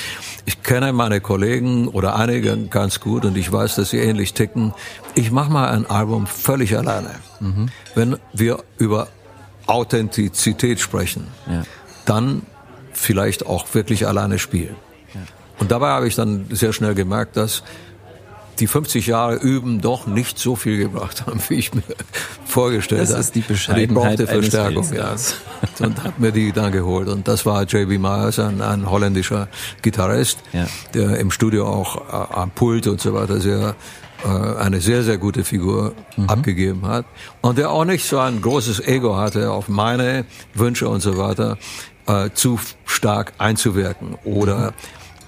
ich kenne meine Kollegen oder einige ganz gut und ich weiß, dass sie ähnlich ticken. Ich mache mal ein Album völlig alleine. Mhm. Wenn wir über Authentizität sprechen, ja. dann vielleicht auch wirklich alleine spielen. Ja. Und dabei habe ich dann sehr schnell gemerkt, dass die 50 Jahre üben doch nicht so viel gebracht haben, wie ich mir vorgestellt habe. Das ist die Bescheidenheit ich brauchte Verstärkung, ja. Und hat mir die dann geholt. Und das war J.B. Myers, ein, ein holländischer Gitarrist, ja. der im Studio auch äh, am Pult und so weiter sehr eine sehr, sehr gute Figur mhm. abgegeben hat. Und der auch nicht so ein großes Ego hatte, auf meine Wünsche und so weiter äh, zu stark einzuwirken. Oder mhm.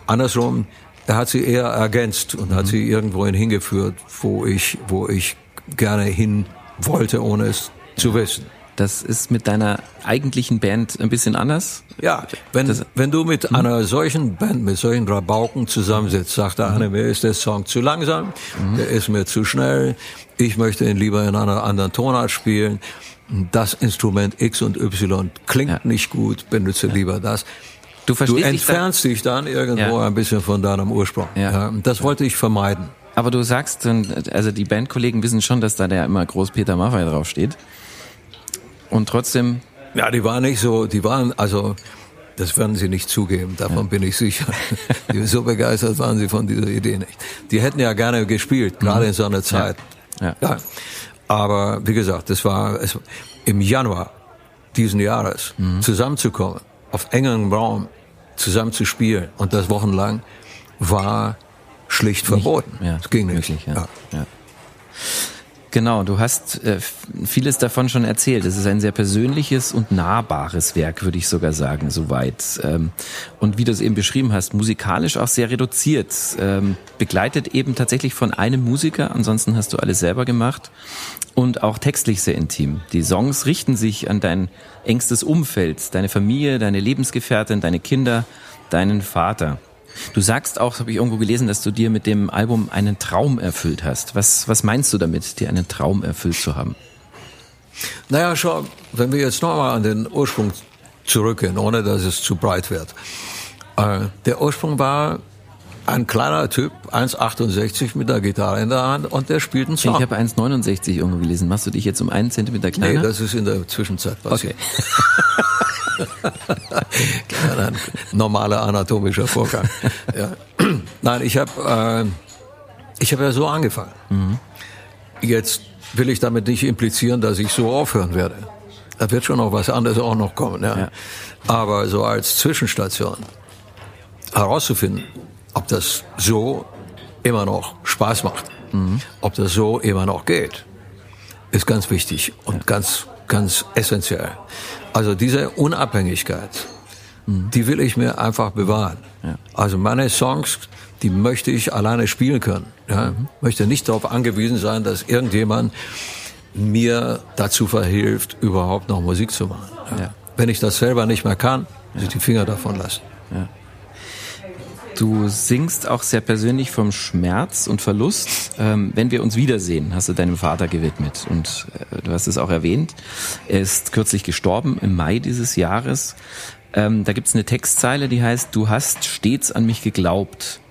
andersrum, er hat sie eher ergänzt und mhm. hat sie irgendwohin hingeführt, wo ich, wo ich gerne hin wollte, ohne es zu wissen. Das ist mit deiner eigentlichen Band ein bisschen anders. Ja, wenn, das, wenn du mit hm? einer solchen Band, mit solchen Rabauken zusammensitzt, sagt der eine, mir ist der Song zu langsam, mhm. der ist mir zu schnell, ich möchte ihn lieber in einer anderen Tonart spielen, das Instrument X und Y klingt ja. nicht gut, benutze ja. lieber das. Du, du entfernst dich dann, dich dann irgendwo ja. ein bisschen von deinem Ursprung. Ja. ja. das wollte ich vermeiden. Aber du sagst, also die Bandkollegen wissen schon, dass da der immer groß Peter Maffay draufsteht. Und trotzdem. Ja, die waren nicht so, die waren, also, das werden sie nicht zugeben, davon ja. bin ich sicher. so begeistert waren sie von dieser Idee nicht. Die hätten ja gerne gespielt, gerade mhm. in so einer Zeit. Ja. ja. Aber wie gesagt, es war es, im Januar diesen Jahres mhm. zusammenzukommen auf engem Raum zusammen zu spielen und das wochenlang war schlicht verboten. Ja, es ging nicht. Möglich, ja. Ja. Genau, du hast äh, vieles davon schon erzählt. Es ist ein sehr persönliches und nahbares Werk, würde ich sogar sagen, soweit. Ähm, und wie du es eben beschrieben hast, musikalisch auch sehr reduziert. Ähm, begleitet eben tatsächlich von einem Musiker, ansonsten hast du alles selber gemacht. Und auch textlich sehr intim. Die Songs richten sich an dein engstes Umfeld, deine Familie, deine Lebensgefährtin, deine Kinder, deinen Vater. Du sagst auch, habe ich irgendwo gelesen, dass du dir mit dem Album einen Traum erfüllt hast. Was, was meinst du damit, dir einen Traum erfüllt zu haben? Naja, schau, wenn wir jetzt nochmal an den Ursprung zurückgehen, ohne dass es zu breit wird. Äh, der Ursprung war ein kleiner Typ, 1,68 mit der Gitarre in der Hand und der spielt einen Song. Ich habe 1,69 irgendwo gelesen. Machst du dich jetzt um einen Zentimeter kleiner? Nee, das ist in der Zwischenzeit passiert. Okay. ein normaler anatomischer Vorgang. Ja. Nein, ich habe äh, ich habe ja so angefangen. Mhm. Jetzt will ich damit nicht implizieren, dass ich so aufhören werde. Da wird schon noch was anderes auch noch kommen. Ja. ja. Aber so als Zwischenstation herauszufinden, ob das so immer noch Spaß macht, mhm. ob das so immer noch geht, ist ganz wichtig und ja. ganz, ganz essentiell. Also diese Unabhängigkeit, mhm. die will ich mir einfach bewahren. Ja. Also meine Songs, die möchte ich alleine spielen können. Ja? Mhm. Möchte nicht darauf angewiesen sein, dass irgendjemand mir dazu verhilft, überhaupt noch Musik zu machen. Ja? Wenn ich das selber nicht mehr kann, muss ich die Finger davon lassen. Du singst auch sehr persönlich vom Schmerz und Verlust. Ähm, wenn wir uns wiedersehen, hast du deinem Vater gewidmet. Und äh, du hast es auch erwähnt. Er ist kürzlich gestorben im Mai dieses Jahres. Ähm, da gibt es eine Textzeile, die heißt, du hast stets an mich geglaubt.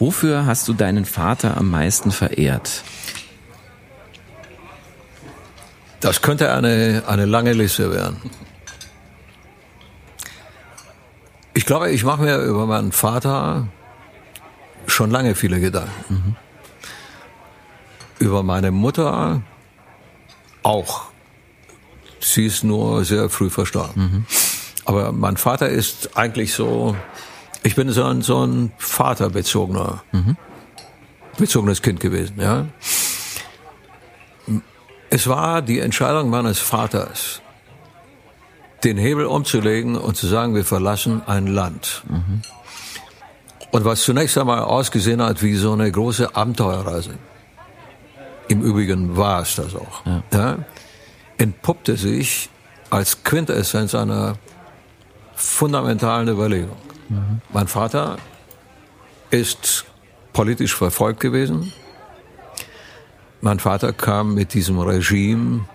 Wofür hast du deinen Vater am meisten verehrt? Das könnte eine, eine lange Liste werden. Ich glaube, ich mache mir über meinen Vater schon lange viele Gedanken. Mhm. Über meine Mutter auch. Sie ist nur sehr früh verstorben. Mhm. Aber mein Vater ist eigentlich so, ich bin so ein, so ein vaterbezogener, mhm. bezogenes Kind gewesen, ja. Es war die Entscheidung meines Vaters, den Hebel umzulegen und zu sagen, wir verlassen ein Land. Mhm. Und was zunächst einmal ausgesehen hat wie so eine große Abenteuerreise, im Übrigen war es das auch, ja. Ja, entpuppte sich als Quintessenz einer fundamentalen Überlegung. Mhm. Mein Vater ist politisch verfolgt gewesen. Mein Vater kam mit diesem Regime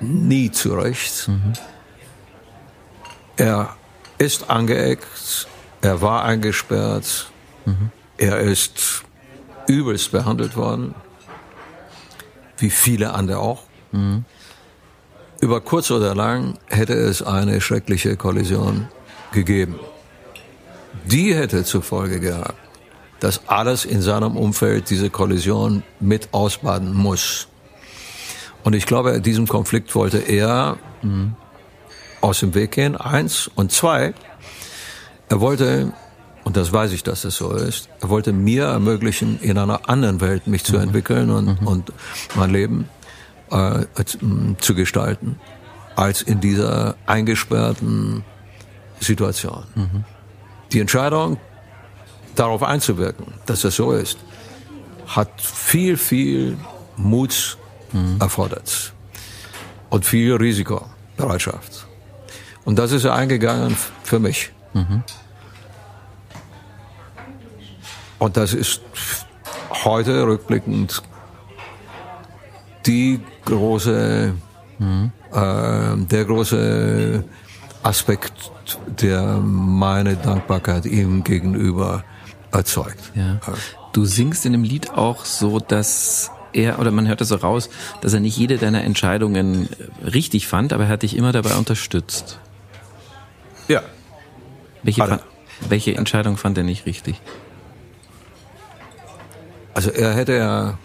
nie zurecht. Mhm. Er ist angeeckt, er war eingesperrt, mhm. er ist übelst behandelt worden, wie viele andere auch. Mhm. Über kurz oder lang hätte es eine schreckliche Kollision gegeben. Die hätte zur Folge gehabt, dass alles in seinem Umfeld diese Kollision mit ausbaden muss. Und ich glaube, diesem Konflikt wollte er mhm aus dem Weg gehen, eins. Und zwei, er wollte, und das weiß ich, dass es so ist, er wollte mir ermöglichen, in einer anderen Welt mich zu mhm. entwickeln und, mhm. und mein Leben äh, zu gestalten, als in dieser eingesperrten Situation. Mhm. Die Entscheidung, darauf einzuwirken, dass das so ist, hat viel, viel Mut mhm. erfordert und viel Risikobereitschaft. Und das ist er eingegangen für mich. Mhm. Und das ist heute rückblickend die große, mhm. äh, der große Aspekt, der meine Dankbarkeit ihm gegenüber erzeugt. Ja. Du singst in dem Lied auch so, dass er, oder man hört das so raus, dass er nicht jede deiner Entscheidungen richtig fand, aber er hat dich immer dabei unterstützt. Ja. Welche, fand, welche Entscheidung fand er nicht richtig? Also er hätte ja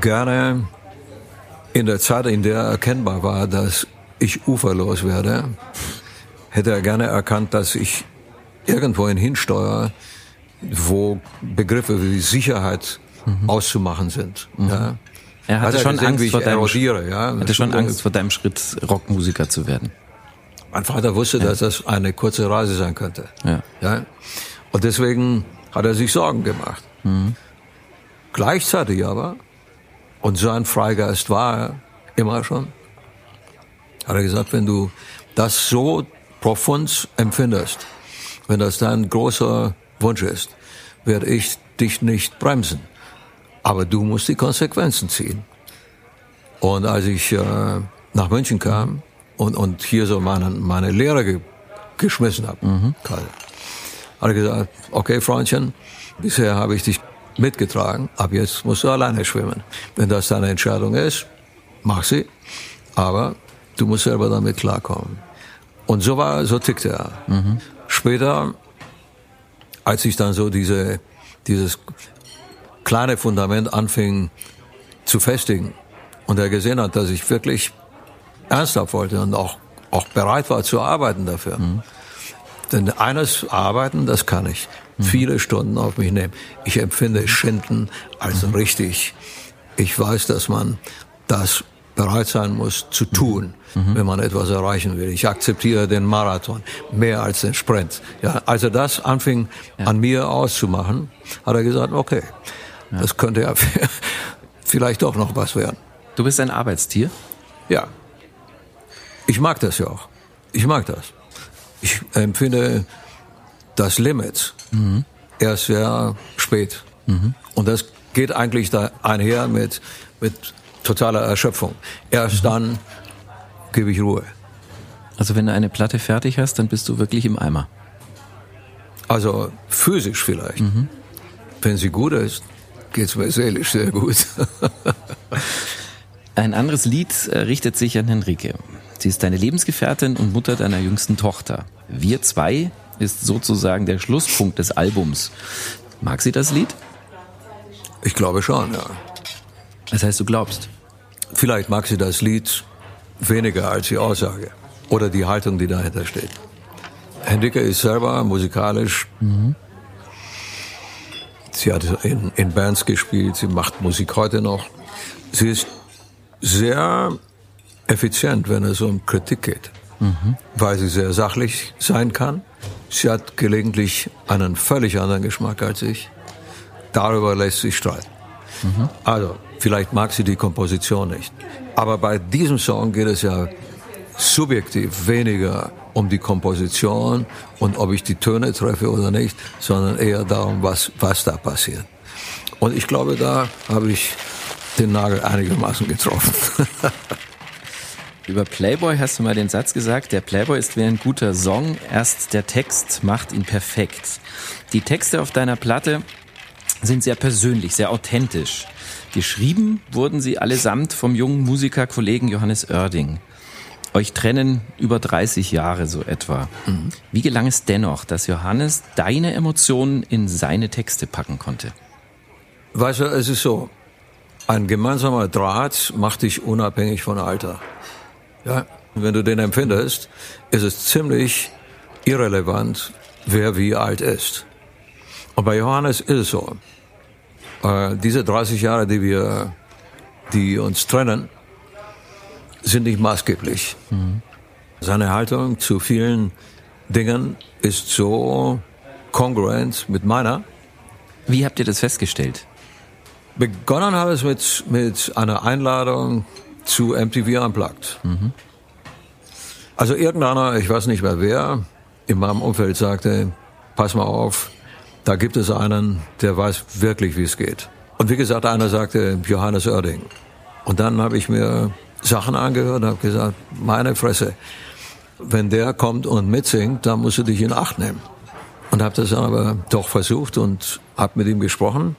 gerne in der Zeit, in der erkennbar war, dass ich uferlos werde, hätte er gerne erkannt, dass ich irgendwohin hinsteuere, wo Begriffe wie Sicherheit mhm. auszumachen sind. Mhm. Ja. Er hatte schon Angst vor deinem, ja. hatte schon Angst vor deinem Schritt, Rockmusiker zu werden. Mein Vater wusste, dass das eine kurze Reise sein könnte. Ja. ja. Und deswegen hat er sich Sorgen gemacht. Mhm. Gleichzeitig aber, und so ein Freigeist war er immer schon, hat er gesagt, wenn du das so profund empfindest, wenn das dein großer Wunsch ist, werde ich dich nicht bremsen. Aber du musst die Konsequenzen ziehen. Und als ich äh, nach München kam und, und hier so meine, meine Lehre ge geschmissen habe, mhm. hat er gesagt, okay, Freundchen, bisher habe ich dich mitgetragen, ab jetzt musst du alleine schwimmen. Wenn das deine Entscheidung ist, mach sie, aber du musst selber damit klarkommen. Und so war, so tickte er. Mhm. Später, als ich dann so diese, dieses kleine Fundament anfing zu festigen und er gesehen hat, dass ich wirklich ernsthaft wollte und auch, auch bereit war zu arbeiten dafür. Mhm. Denn eines arbeiten, das kann ich. Mhm. Viele Stunden auf mich nehmen. Ich empfinde Schinden als mhm. richtig. Ich weiß, dass man das bereit sein muss zu tun, mhm. wenn man etwas erreichen will. Ich akzeptiere den Marathon mehr als den Sprint. Ja, als er das anfing ja. an mir auszumachen, hat er gesagt, okay, ja. das könnte ja vielleicht doch noch was werden. Du bist ein Arbeitstier? Ja. Ich mag das ja auch. Ich mag das. Ich empfinde das Limit mhm. erst sehr spät. Mhm. Und das geht eigentlich da einher mit, mit totaler Erschöpfung. Erst mhm. dann gebe ich Ruhe. Also wenn du eine Platte fertig hast, dann bist du wirklich im Eimer. Also physisch vielleicht. Mhm. Wenn sie gut ist, geht es mir seelisch sehr gut. Ein anderes Lied äh, richtet sich an Henrike. Sie ist deine Lebensgefährtin und Mutter deiner jüngsten Tochter. Wir zwei ist sozusagen der Schlusspunkt des Albums. Mag sie das Lied? Ich glaube schon, ja. Das heißt, du glaubst? Vielleicht mag sie das Lied weniger als die Aussage oder die Haltung, die dahinter steht. Henrike ist selber musikalisch. Mhm. Sie hat in, in Bands gespielt, sie macht Musik heute noch. Sie ist sehr effizient, wenn es um Kritik geht, mhm. weil sie sehr sachlich sein kann. Sie hat gelegentlich einen völlig anderen Geschmack als ich. Darüber lässt sich streiten. Mhm. Also, vielleicht mag sie die Komposition nicht. Aber bei diesem Song geht es ja subjektiv weniger um die Komposition und ob ich die Töne treffe oder nicht, sondern eher darum, was, was da passiert. Und ich glaube, da habe ich den Nagel einigermaßen getroffen. Über Playboy hast du mal den Satz gesagt, der Playboy ist wie ein guter Song, erst der Text macht ihn perfekt. Die Texte auf deiner Platte sind sehr persönlich, sehr authentisch. Geschrieben wurden sie allesamt vom jungen Musikerkollegen Johannes Oerding. Euch trennen über 30 Jahre so etwa. Mhm. Wie gelang es dennoch, dass Johannes deine Emotionen in seine Texte packen konnte? Weißt du, es ist so, ein gemeinsamer Draht macht dich unabhängig von Alter. Ja, wenn du den empfindest, ist es ziemlich irrelevant, wer wie alt ist. Und bei Johannes ist es so. Äh, diese 30 Jahre, die wir, die uns trennen, sind nicht maßgeblich. Mhm. Seine Haltung zu vielen Dingen ist so kongruent mit meiner. Wie habt ihr das festgestellt? Begonnen hat es mit, mit einer Einladung zu MTV Unplugged. Mhm. Also irgendeiner, ich weiß nicht mehr wer, in meinem Umfeld sagte, pass mal auf, da gibt es einen, der weiß wirklich, wie es geht. Und wie gesagt, einer sagte Johannes Oerding. Und dann habe ich mir Sachen angehört und habe gesagt, meine Fresse, wenn der kommt und mitsingt, dann musst du dich in Acht nehmen. Und habe das aber doch versucht und habe mit ihm gesprochen.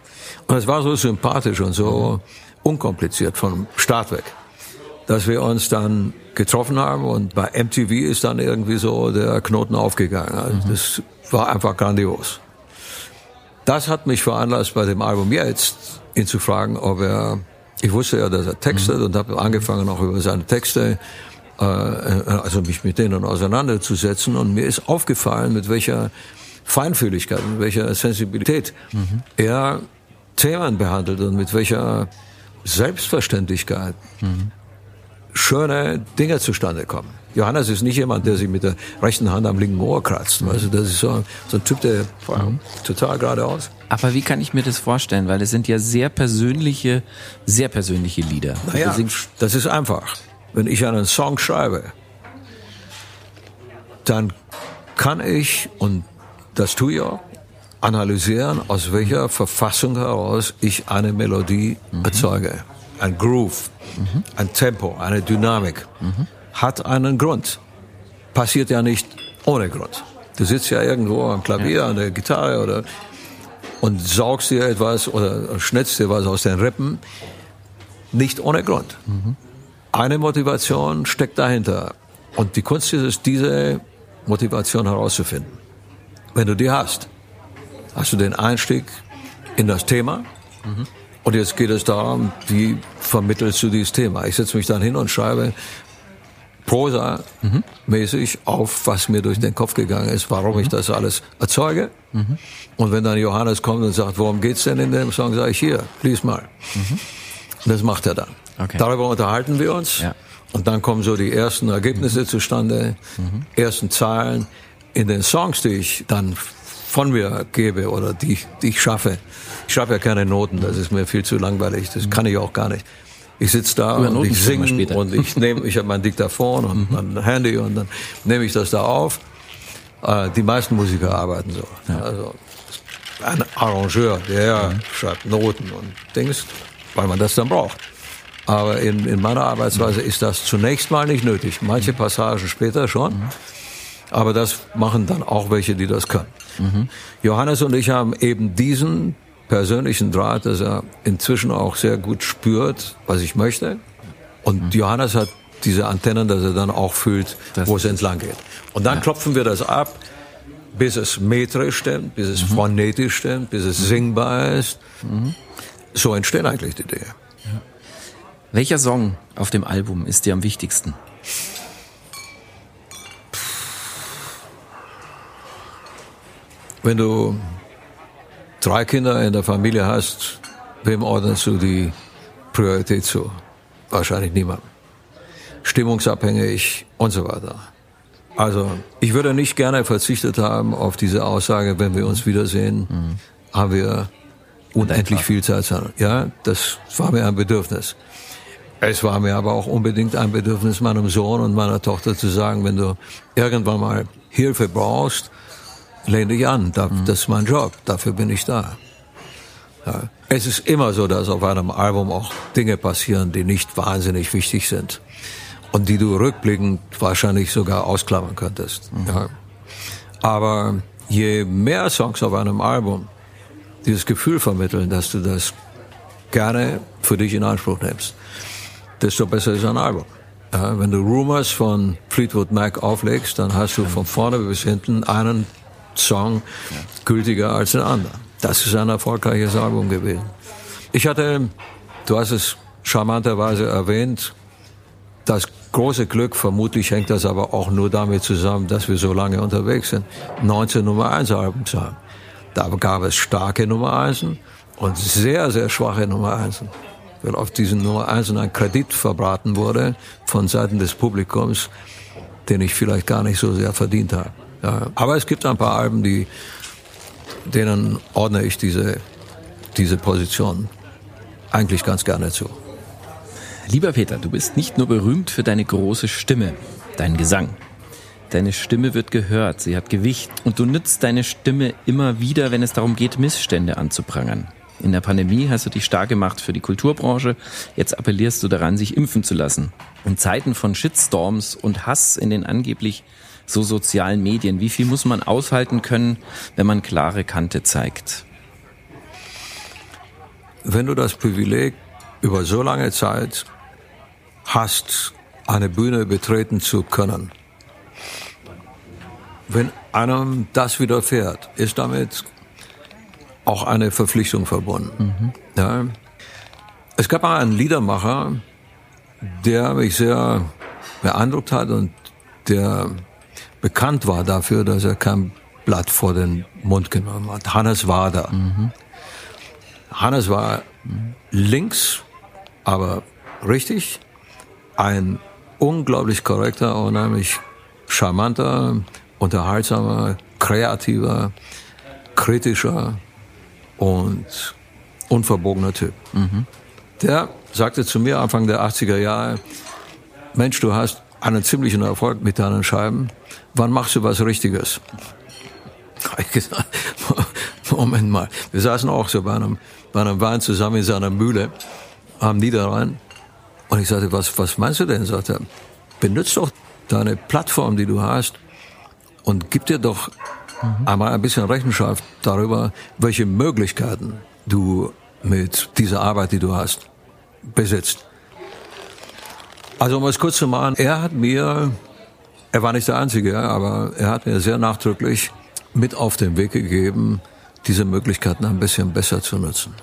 Und es war so sympathisch und so unkompliziert vom Start weg, dass wir uns dann getroffen haben und bei MTV ist dann irgendwie so der Knoten aufgegangen. Also mhm. das war einfach grandios. Das hat mich veranlasst, bei dem Album jetzt ihn zu fragen, ob er ich wusste ja, dass er textet mhm. und habe angefangen auch über seine Texte, äh, also mich mit denen auseinanderzusetzen. Und mir ist aufgefallen, mit welcher Feinfühligkeit, mit welcher Sensibilität mhm. er Themen behandelt und mit welcher Selbstverständlichkeit mhm. Schöne Dinge zustande kommen. Johannes ist nicht jemand, der sich mit der rechten Hand am linken Ohr kratzt. Also das ist so, so ein Typ, der mhm. total geradeaus. Aber wie kann ich mir das vorstellen? Weil es sind ja sehr persönliche, sehr persönliche Lieder. Naja, das ist einfach. Wenn ich einen Song schreibe, dann kann ich, und das tue ich auch, analysieren, aus welcher Verfassung heraus ich eine Melodie mhm. erzeuge. Ein Groove, mhm. ein Tempo, eine Dynamik. Mhm. Hat einen Grund. Passiert ja nicht ohne Grund. Du sitzt ja irgendwo am Klavier, ja. an der Gitarre oder und saugst dir etwas oder schnitzt dir was aus den Rippen. Nicht ohne Grund. Mhm. Eine Motivation steckt dahinter. Und die Kunst ist es, diese Motivation herauszufinden. Wenn du die hast, hast du den Einstieg in das Thema. Mhm. Und jetzt geht es darum, wie vermittelst du dieses Thema. Ich setze mich dann hin und schreibe Prosa-mäßig auf, was mir durch den Kopf gegangen ist, warum ich das alles erzeuge. Und wenn dann Johannes kommt und sagt, worum geht's denn in dem Song, sage ich hier, lies mal. Das macht er dann. Okay. Darüber unterhalten wir uns. Ja. Und dann kommen so die ersten Ergebnisse mhm. zustande, mhm. ersten Zahlen in den Songs, die ich dann von mir gebe oder die, die ich schaffe. Ich schreibe ja keine Noten, das ist mir viel zu langweilig, das kann ich auch gar nicht. Ich sitze da Über und ich singe und ich nehme, ich habe mein Diktaphon und mhm. mein Handy und dann nehme ich das da auf. Äh, die meisten Musiker arbeiten so. Ja. Also ein Arrangeur, der mhm. schreibt Noten und Dings, weil man das dann braucht. Aber in, in meiner Arbeitsweise ist das zunächst mal nicht nötig. Manche mhm. Passagen später schon. Mhm. Aber das machen dann auch welche, die das können. Mhm. Johannes und ich haben eben diesen persönlichen Draht, dass er inzwischen auch sehr gut spürt, was ich möchte. Und mhm. Johannes hat diese Antennen, dass er dann auch fühlt, das wo es entlang geht. Und dann ja. klopfen wir das ab, bis es metrisch stimmt, bis es mhm. phonetisch stimmt, bis es mhm. singbar ist. Mhm. So entstehen eigentlich die Dinge. Ja. Welcher Song auf dem Album ist dir am wichtigsten? Wenn du drei Kinder in der Familie hast, wem ordnest du die Priorität zu? Wahrscheinlich niemand. Stimmungsabhängig und so weiter. Also, ich würde nicht gerne verzichtet haben auf diese Aussage, wenn wir uns wiedersehen, mhm. haben wir unendlich viel Zeit. Ja, das war mir ein Bedürfnis. Es war mir aber auch unbedingt ein Bedürfnis, meinem Sohn und meiner Tochter zu sagen, wenn du irgendwann mal Hilfe brauchst, lehn dich an, das ist mein Job, dafür bin ich da. Ja. Es ist immer so, dass auf einem Album auch Dinge passieren, die nicht wahnsinnig wichtig sind und die du rückblickend wahrscheinlich sogar ausklammern könntest. Mhm. Ja. Aber je mehr Songs auf einem Album dieses Gefühl vermitteln, dass du das gerne für dich in Anspruch nimmst, desto besser ist ein Album. Ja, wenn du Rumors von Fleetwood Mac auflegst, dann hast du von vorne bis hinten einen Song gültiger als den anderen. Das ist ein erfolgreiches Album gewesen. Ich hatte, du hast es charmanterweise erwähnt, das große Glück, vermutlich hängt das aber auch nur damit zusammen, dass wir so lange unterwegs sind, 19 Nummer 1 Alben zu haben. Da gab es starke Nummer 1 und sehr, sehr schwache Nummer 1. Weil auf diesen Nummer 1 ein Kredit verbraten wurde von Seiten des Publikums, den ich vielleicht gar nicht so sehr verdient habe. Aber es gibt ein paar Alben, die, denen ordne ich diese, diese Position eigentlich ganz gerne zu. Lieber Peter, du bist nicht nur berühmt für deine große Stimme, deinen Gesang. Deine Stimme wird gehört, sie hat Gewicht und du nützt deine Stimme immer wieder, wenn es darum geht, Missstände anzuprangern. In der Pandemie hast du dich stark gemacht für die Kulturbranche. Jetzt appellierst du daran, sich impfen zu lassen. In Zeiten von Shitstorms und Hass in den angeblich so sozialen Medien? Wie viel muss man aushalten können, wenn man klare Kante zeigt? Wenn du das Privileg über so lange Zeit hast, eine Bühne betreten zu können, wenn einem das widerfährt, ist damit auch eine Verpflichtung verbunden. Mhm. Ja. Es gab mal einen Liedermacher, der mich sehr beeindruckt hat und der bekannt war dafür, dass er kein Blatt vor den Mund genommen hat. Hannes war da. Mhm. Hannes war links, aber richtig. Ein unglaublich korrekter, unheimlich charmanter, unterhaltsamer, kreativer, kritischer und unverbogener Typ. Mhm. Der sagte zu mir Anfang der 80er Jahre, Mensch, du hast einen ziemlichen Erfolg mit deinen Scheiben. Wann machst du was Richtiges? Ich gesagt, Moment mal. Wir saßen auch so bei einem, bei einem Wein zusammen in seiner Mühle am Niederrhein. Und ich sagte, was, was meinst du denn? Sagt er, benutzt doch deine Plattform, die du hast, und gib dir doch mhm. einmal ein bisschen Rechenschaft darüber, welche Möglichkeiten du mit dieser Arbeit, die du hast, besitzt. Also um es kurz zu machen, er hat mir, er war nicht der Einzige, aber er hat mir sehr nachdrücklich mit auf den Weg gegeben, diese Möglichkeiten ein bisschen besser zu nutzen.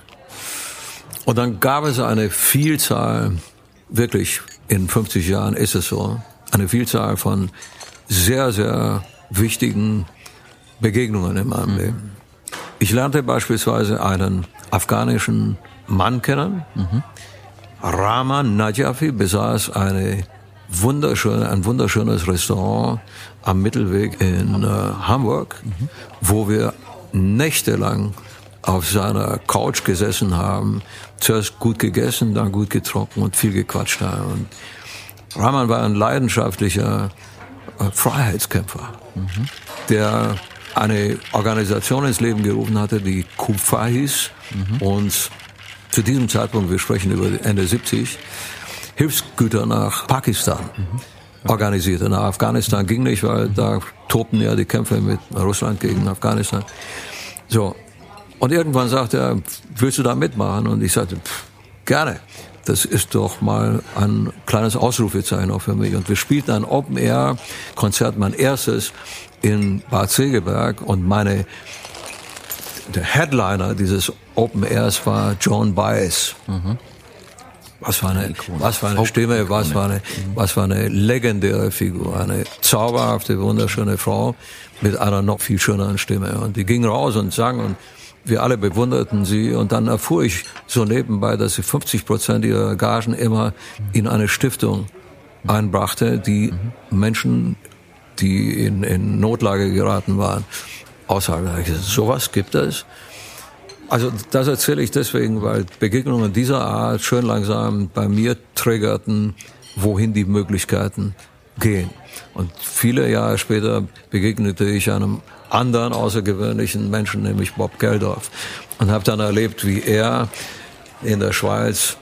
Und dann gab es eine Vielzahl, wirklich in 50 Jahren ist es so, eine Vielzahl von sehr, sehr wichtigen Begegnungen in meinem mhm. Leben. Ich lernte beispielsweise einen afghanischen Mann kennen. Mhm. Rahman Najafi besaß eine wunderschöne, ein wunderschönes Restaurant am Mittelweg in äh, Hamburg, mhm. wo wir nächtelang auf seiner Couch gesessen haben, zuerst gut gegessen, dann gut getrunken und viel gequatscht haben. Und Rahman war ein leidenschaftlicher äh, Freiheitskämpfer, mhm. der eine Organisation ins Leben gerufen hatte, die KUFA hieß mhm. und zu diesem Zeitpunkt, wir sprechen über Ende 70, Hilfsgüter nach Pakistan mhm. organisierte. Nach Afghanistan ging nicht, weil da tobten ja die Kämpfe mit Russland gegen Afghanistan. So. Und irgendwann sagte er, willst du da mitmachen? Und ich sagte, pff, gerne. Das ist doch mal ein kleines Ausrufezeichen auch für mich. Und wir spielten ein Open-Air-Konzert, mein erstes in Bad Segeberg und meine der Headliner dieses Open Airs war John Baez. Mhm. Was für eine, was für eine Stimme, was für eine, was für eine legendäre Figur, eine zauberhafte, wunderschöne Frau mit einer noch viel schöneren Stimme. Und die ging raus und sang und wir alle bewunderten sie. Und dann erfuhr ich so nebenbei, dass sie 50 Prozent ihrer Gagen immer in eine Stiftung einbrachte, die. Menschen die in, in Notlage geraten waren, aussagen. Sowas gibt es. Also das erzähle ich deswegen, weil Begegnungen dieser Art schön langsam bei mir triggerten, wohin die Möglichkeiten gehen. Und viele Jahre später begegnete ich einem anderen außergewöhnlichen Menschen, nämlich Bob Geldorf, und habe dann erlebt, wie er in der Schweiz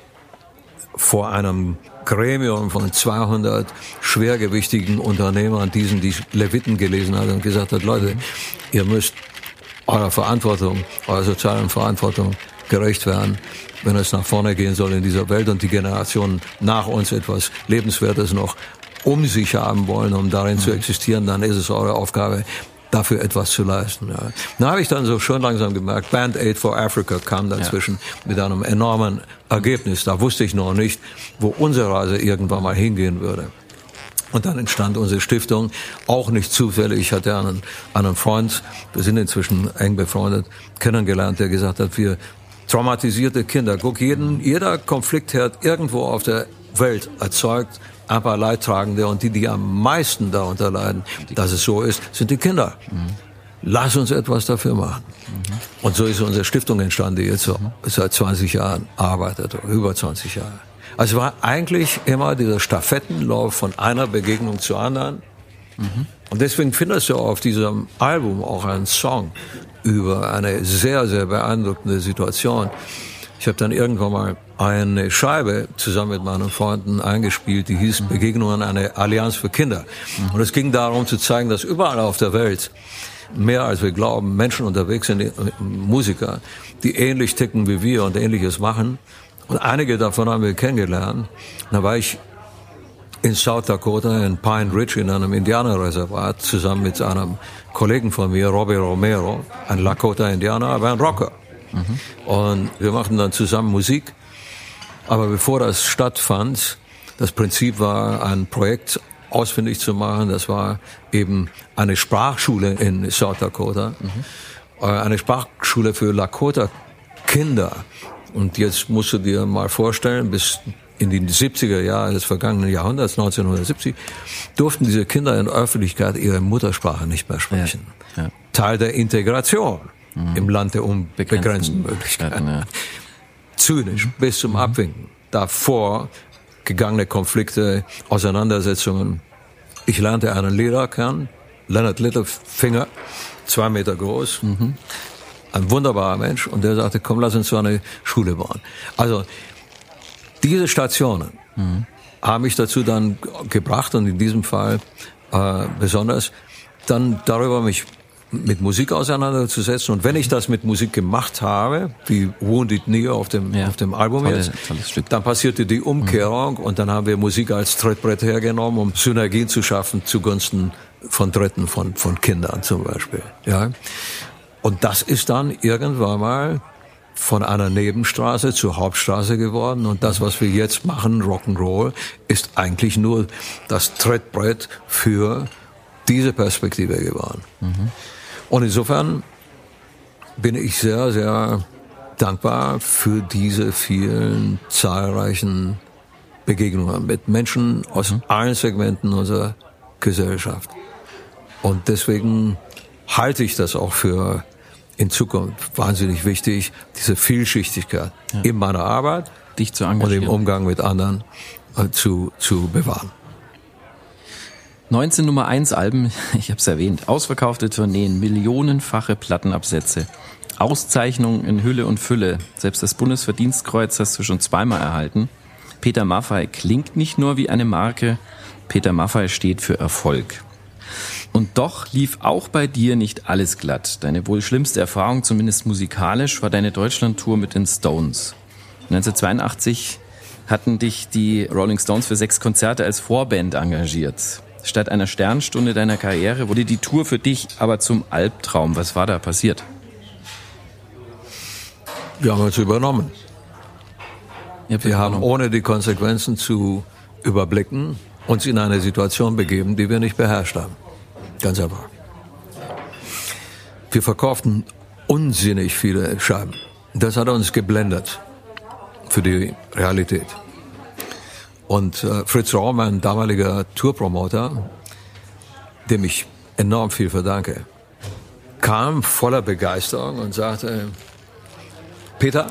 vor einem Gremium von 200 schwergewichtigen Unternehmern diesen die Leviten gelesen hat und gesagt hat, Leute, ihr müsst eurer Verantwortung, eurer sozialen Verantwortung gerecht werden, wenn es nach vorne gehen soll in dieser Welt und die Generationen nach uns etwas Lebenswertes noch um sich haben wollen, um darin mhm. zu existieren, dann ist es eure Aufgabe, dafür etwas zu leisten. Ja. Da habe ich dann so schon langsam gemerkt, Band Aid for Africa kam dazwischen ja. mit einem enormen Ergebnis. Da wusste ich noch nicht, wo unsere Reise irgendwann mal hingehen würde. Und dann entstand unsere Stiftung, auch nicht zufällig. Ich hatte einen, einen Freund, wir sind inzwischen eng befreundet, kennengelernt, der gesagt hat, wir traumatisierte Kinder, guck, jeden, jeder Konfliktherd irgendwo auf der Welt erzeugt ein paar Leidtragende und die, die am meisten darunter leiden, dass es so ist, sind die Kinder. Mhm. Lass uns etwas dafür machen. Mhm. Und so ist unsere Stiftung entstanden, die jetzt so seit 20 Jahren arbeitet, über 20 Jahre. Also war eigentlich immer dieser Stafettenlauf von einer Begegnung zur anderen. Mhm. Und deswegen findest du auf diesem Album auch einen Song über eine sehr, sehr beeindruckende Situation. Ich habe dann irgendwann mal eine Scheibe zusammen mit meinen Freunden eingespielt, die hieß Begegnungen eine Allianz für Kinder. Und es ging darum zu zeigen, dass überall auf der Welt mehr als wir glauben, Menschen unterwegs sind, Musiker, die ähnlich ticken wie wir und ähnliches machen. Und einige davon haben wir kennengelernt. Da war ich in South Dakota, in Pine Ridge, in einem Indianerreservat, zusammen mit einem Kollegen von mir, Robbie Romero, ein Lakota-Indianer, aber ein Rocker. Mhm. Und wir machten dann zusammen Musik. Aber bevor das stattfand, das Prinzip war, ein Projekt ausfindig zu machen. Das war eben eine Sprachschule in South Dakota, mhm. eine Sprachschule für Lakota-Kinder. Und jetzt musst du dir mal vorstellen, bis in die 70er Jahre des vergangenen Jahrhunderts, 1970, durften diese Kinder in Öffentlichkeit ihre Muttersprache nicht mehr sprechen. Ja, ja. Teil der Integration mhm. im Land der unbegrenzten Möglichkeiten. Ja. Zynisch mhm. bis zum mhm. Abwinken. Davor gegangene Konflikte, Auseinandersetzungen. Ich lernte einen Lehrer kennen, Leonard Littlefinger, zwei Meter groß, mhm. Ein wunderbarer Mensch, und der sagte, komm, lass uns so eine Schule bauen. Also diese Stationen mhm. haben mich dazu dann gebracht, und in diesem Fall äh, besonders, dann darüber mich mit Musik auseinanderzusetzen. Und wenn ich das mit Musik gemacht habe, wie Wounded Knee auf dem, ja. auf dem Album Tolle, jetzt, dann passierte die Umkehrung mhm. und dann haben wir Musik als Trittbrett hergenommen, um Synergien zu schaffen zugunsten von Dritten, von, von Kindern zum Beispiel. Ja. Und das ist dann irgendwann mal von einer Nebenstraße zur Hauptstraße geworden. Und das, was wir jetzt machen, Rock'n'Roll, ist eigentlich nur das Trittbrett für diese Perspektive geworden. Mhm. Und insofern bin ich sehr, sehr dankbar für diese vielen zahlreichen Begegnungen mit Menschen aus mhm. allen Segmenten unserer Gesellschaft. Und deswegen halte ich das auch für in Zukunft wahnsinnig wichtig, diese Vielschichtigkeit ja. in meiner Arbeit Dich zu und im Umgang mit anderen äh, zu, zu bewahren. 19 Nummer 1 Alben, ich habe es erwähnt, ausverkaufte Tourneen, millionenfache Plattenabsätze, Auszeichnungen in Hülle und Fülle. Selbst das Bundesverdienstkreuz hast du schon zweimal erhalten. Peter Maffay klingt nicht nur wie eine Marke, Peter Maffay steht für Erfolg. Und doch lief auch bei dir nicht alles glatt. Deine wohl schlimmste Erfahrung, zumindest musikalisch, war deine Deutschlandtour mit den Stones. 1982 hatten dich die Rolling Stones für sechs Konzerte als Vorband engagiert. Statt einer Sternstunde deiner Karriere wurde die Tour für dich aber zum Albtraum. Was war da passiert? Wir haben uns übernommen. Wir haben ohne die Konsequenzen zu überblicken uns in eine Situation begeben, die wir nicht beherrscht haben. Ganz einfach. Wir verkauften unsinnig viele Scheiben. Das hat uns geblendet für die Realität. Und äh, Fritz Raum, mein damaliger Tourpromoter, dem ich enorm viel verdanke, kam voller Begeisterung und sagte, Peter,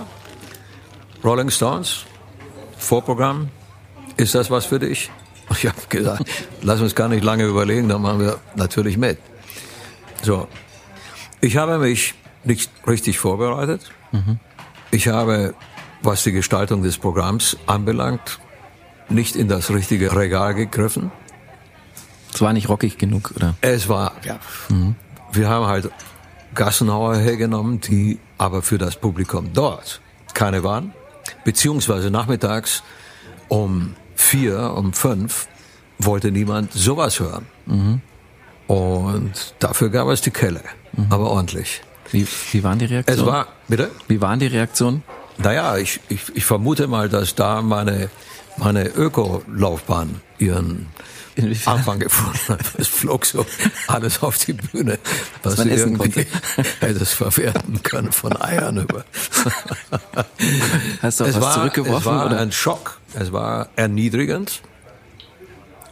Rolling Stones, Vorprogramm, ist das was für dich? Ich habe gesagt, lass uns gar nicht lange überlegen, dann machen wir natürlich mit. So, ich habe mich nicht richtig vorbereitet. Mhm. Ich habe, was die Gestaltung des Programms anbelangt, nicht in das richtige Regal gegriffen. Es war nicht rockig genug, oder? Es war, ja. Mhm. Wir haben halt Gassenhauer hergenommen, die aber für das Publikum dort keine waren. Beziehungsweise nachmittags um vier, um fünf wollte niemand sowas hören. Mhm. Und dafür gab es die Kelle, mhm. aber ordentlich. Wie, wie waren die Reaktionen? Es war, bitte? Wie waren die Reaktionen? Naja, ich, ich, ich vermute mal, dass da meine meine Öko-Laufbahn ihren Inwiefern? Anfang gefunden hat. Es flog so alles auf die Bühne, was, was man essen konnte. hätte es verwerten können von Eiern über. Hast du auch es was war, zurückgeworfen? Es war oder? ein Schock. Es war erniedrigend.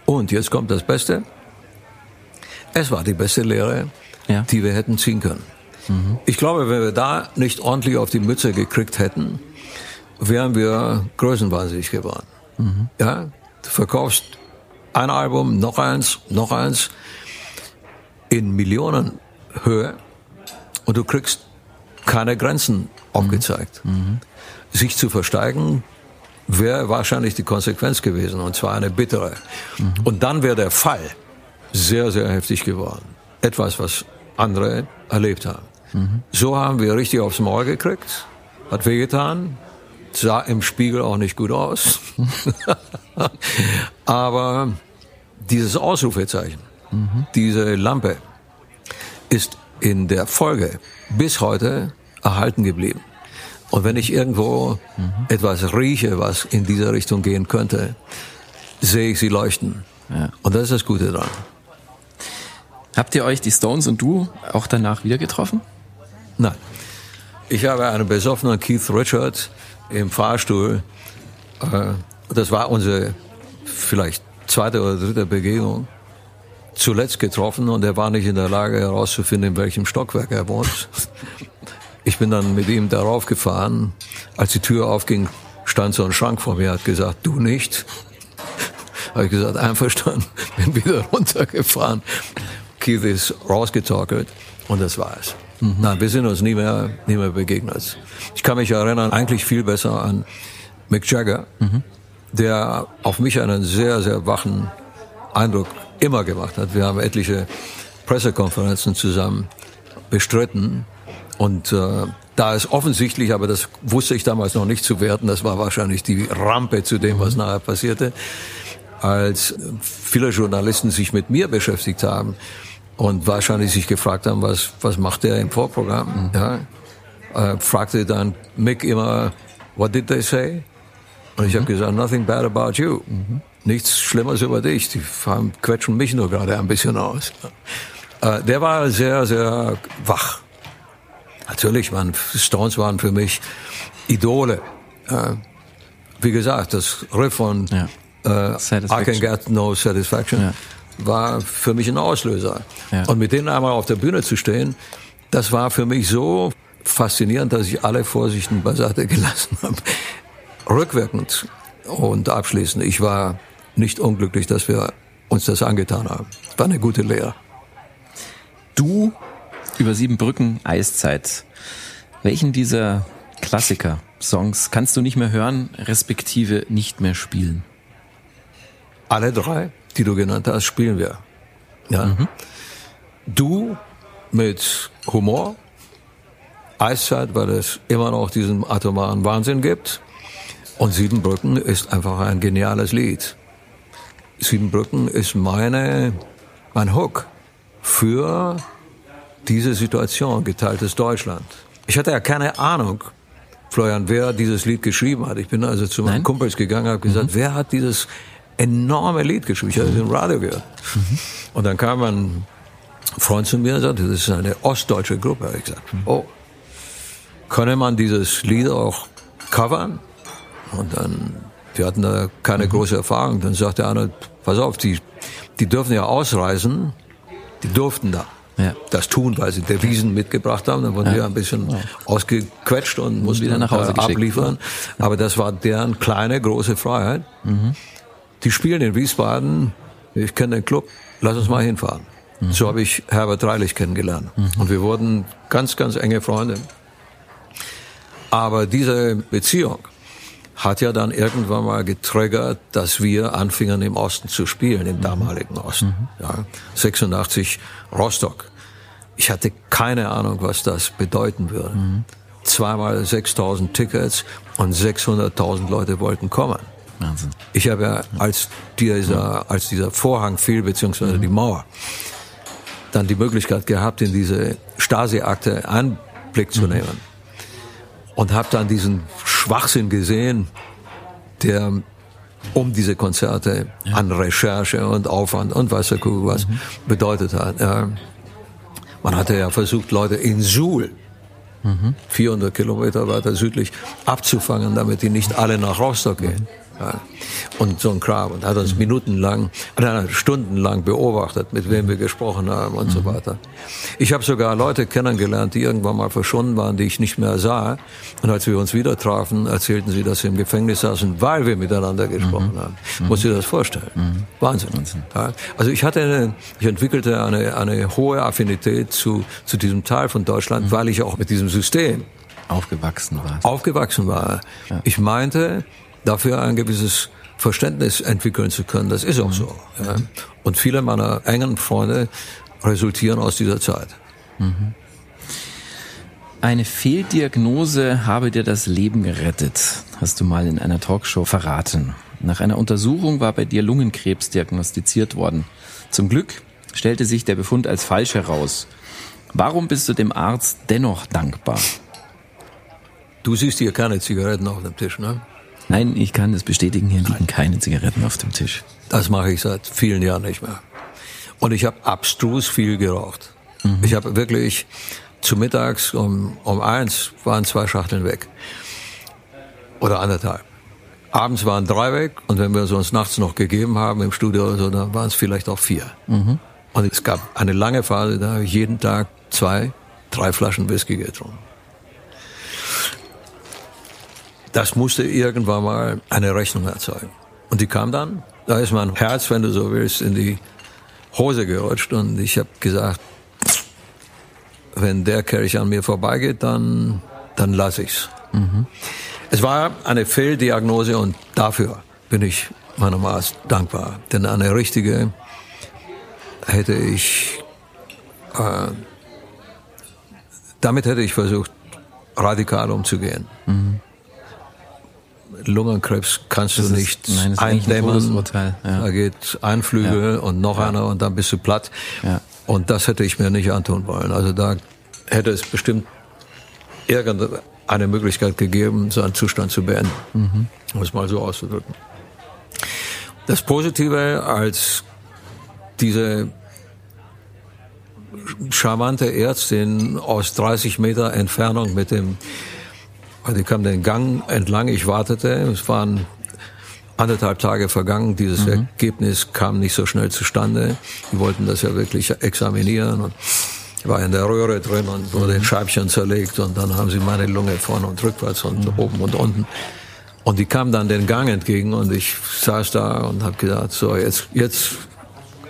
Und jetzt kommt das Beste. Es war die beste Lehre, ja. die wir hätten ziehen können. Mhm. Ich glaube, wenn wir da nicht ordentlich auf die Mütze gekriegt hätten, wären wir größenwahnsinnig geworden. Mhm. Ja, du verkaufst ein Album, noch eins, noch eins in Millionenhöhe und du kriegst keine Grenzen aufgezeigt. Mhm. mhm. Sich zu versteigen wäre wahrscheinlich die Konsequenz gewesen und zwar eine bittere. Mhm. Und dann wäre der Fall sehr, sehr heftig geworden. Etwas, was andere erlebt haben. Mhm. So haben wir richtig aufs Maul gekriegt, hat wehgetan, sah im Spiegel auch nicht gut aus. Aber dieses Ausrufezeichen, mhm. diese Lampe ist in der Folge bis heute erhalten geblieben. Und wenn ich irgendwo mhm. etwas rieche, was in dieser Richtung gehen könnte, sehe ich sie leuchten. Ja. Und das ist das Gute dran. Habt ihr euch, die Stones und du, auch danach wieder getroffen? Nein. Ich habe einen besoffenen Keith Richards im Fahrstuhl. Äh, das war unsere vielleicht zweite oder dritte Begegnung. Zuletzt getroffen und er war nicht in der Lage herauszufinden, in welchem Stockwerk er wohnt. Ich bin dann mit ihm darauf gefahren. Als die Tür aufging, stand so ein Schrank vor mir, hat gesagt, du nicht. Habe ich gesagt, einverstanden, bin wieder runtergefahren. Keith ist rausgetorkelt und das war es. Nein, wir sind uns nie mehr, nie mehr begegnet. Ich kann mich erinnern, eigentlich viel besser an Mick Jagger, mhm. Der auf mich einen sehr, sehr wachen Eindruck immer gemacht hat. Wir haben etliche Pressekonferenzen zusammen bestritten und äh, da ist offensichtlich, aber das wusste ich damals noch nicht zu werten, das war wahrscheinlich die Rampe zu dem, was nachher passierte, als viele Journalisten sich mit mir beschäftigt haben und wahrscheinlich sich gefragt haben, was, was macht der im Vorprogramm, ja, äh, fragte dann Mick immer, what did they say? Und ich mhm. habe gesagt, nothing bad about you. Mhm. Nichts Schlimmes über dich. Die haben, quetschen mich nur gerade ein bisschen aus. Äh, der war sehr, sehr wach. Natürlich waren Stones waren für mich Idole. Äh, wie gesagt, das Riff von ja. äh, I Can Get No Satisfaction ja. war für mich ein Auslöser. Ja. Und mit denen einmal auf der Bühne zu stehen, das war für mich so faszinierend, dass ich alle Vorsichten beiseite gelassen habe. Rückwirkend und abschließend, ich war nicht unglücklich, dass wir uns das angetan haben. War eine gute Lehre. Du über sieben Brücken, Eiszeit. Welchen dieser Klassiker-Songs kannst du nicht mehr hören, respektive nicht mehr spielen? Alle drei, die du genannt hast, spielen wir. Ja. Mhm. Du mit Humor, Eiszeit, weil es immer noch diesen atomaren Wahnsinn gibt. Und Siebenbrücken ist einfach ein geniales Lied. Siebenbrücken ist meine, mein Hook für diese Situation, geteiltes Deutschland. Ich hatte ja keine Ahnung, Florian, wer dieses Lied geschrieben hat. Ich bin also zu meinen Nein? Kumpels gegangen, habe gesagt, mhm. wer hat dieses enorme Lied geschrieben? Ich habe es im Radio gehört. Mhm. Und dann kam ein Freund zu mir und sagte, das ist eine ostdeutsche Gruppe. Ich gesagt, mhm. oh, könne man dieses Lied auch covern? Und dann, wir hatten da keine mhm. große Erfahrung. Dann sagte einer, pass auf, die, die dürfen ja ausreisen, die durften da ja. das tun, weil sie Devisen mitgebracht haben. Dann wurden ja. wir ein bisschen ja. ausgequetscht und mussten wieder nach Hause abliefern. Aber das war deren kleine, große Freiheit. Mhm. Die spielen in Wiesbaden. Ich kenne den Club. Lass uns mal hinfahren. Mhm. So habe ich Herbert Reilich kennengelernt. Mhm. Und wir wurden ganz, ganz enge Freunde. Aber diese Beziehung hat ja dann irgendwann mal getriggert, dass wir anfingen im Osten zu spielen, im damaligen Osten. Mhm. Ja, 86 Rostock. Ich hatte keine Ahnung, was das bedeuten würde. Mhm. Zweimal 6000 Tickets und 600.000 Leute wollten kommen. Wahnsinn. Ich habe ja, als dieser, als dieser Vorhang fiel, beziehungsweise mhm. die Mauer, dann die Möglichkeit gehabt, in diese Stasi-Akte Einblick zu mhm. nehmen und habe dann diesen Schwachsinn gesehen, der um diese Konzerte ja. an Recherche und Aufwand und weiß der Kuckuck was mhm. bedeutet hat. Man hatte ja versucht, Leute in Suhl, mhm. 400 Kilometer weiter südlich, abzufangen, damit die nicht alle nach Rostock gehen. Ja. Und so ein Kram. Und hat uns mhm. minutenlang, nein, stundenlang beobachtet, mit wem wir gesprochen haben und mhm. so weiter. Ich habe sogar Leute kennengelernt, die irgendwann mal verschwunden waren, die ich nicht mehr sah. Und als wir uns wieder trafen, erzählten sie, dass sie im Gefängnis saßen, weil wir miteinander gesprochen mhm. haben. Mhm. Muss dir das vorstellen. Mhm. Wahnsinn. Wahnsinn. Ja. Also ich hatte, eine, ich entwickelte eine, eine hohe Affinität zu, zu diesem Teil von Deutschland, mhm. weil ich auch mit diesem System aufgewachsen war. Aufgewachsen war. Ja. Ich meinte, dafür ein gewisses Verständnis entwickeln zu können. Das ist auch so. Ja. Und viele meiner engen Freunde resultieren aus dieser Zeit. Mhm. Eine Fehldiagnose habe dir das Leben gerettet, hast du mal in einer Talkshow verraten. Nach einer Untersuchung war bei dir Lungenkrebs diagnostiziert worden. Zum Glück stellte sich der Befund als falsch heraus. Warum bist du dem Arzt dennoch dankbar? Du siehst hier keine Zigaretten auf dem Tisch, ne? Nein, ich kann das bestätigen, hier liegen keine Zigaretten auf dem Tisch. Das mache ich seit vielen Jahren nicht mehr. Und ich habe abstrus viel geraucht. Mhm. Ich habe wirklich zu mittags um, um eins waren zwei Schachteln weg. Oder anderthalb. Abends waren drei weg und wenn wir es uns nachts noch gegeben haben im Studio oder so, dann waren es vielleicht auch vier. Mhm. Und es gab eine lange Phase, da habe ich jeden Tag zwei, drei Flaschen Whisky getrunken. Das musste irgendwann mal eine Rechnung erzeugen. Und die kam dann, da ist mein Herz, wenn du so willst, in die Hose gerutscht und ich habe gesagt, wenn der Kelch an mir vorbeigeht, dann, dann lass ich's. Mhm. Es war eine Fehldiagnose und dafür bin ich meinem Arzt dankbar. Denn eine richtige hätte ich, äh, damit hätte ich versucht, radikal umzugehen. Mhm. Lungenkrebs kannst das du nicht ist, nein, eindämmen. Ein ja. Da geht ein Flügel ja. und noch ja. einer und dann bist du platt. Und das hätte ich mir nicht antun wollen. Also da hätte es bestimmt irgendeine Möglichkeit gegeben, so einen Zustand zu beenden. Mhm. Um es mal so auszudrücken. Das Positive als diese charmante Ärztin aus 30 Meter Entfernung mit dem, die kam den Gang entlang, ich wartete, es waren anderthalb Tage vergangen, dieses mhm. Ergebnis kam nicht so schnell zustande. Die wollten das ja wirklich examinieren und war in der Röhre drin und wurde in Scheibchen zerlegt und dann haben sie meine Lunge vorne und rückwärts und mhm. oben und unten. Und die kam dann den Gang entgegen und ich saß da und habe gedacht, so jetzt, jetzt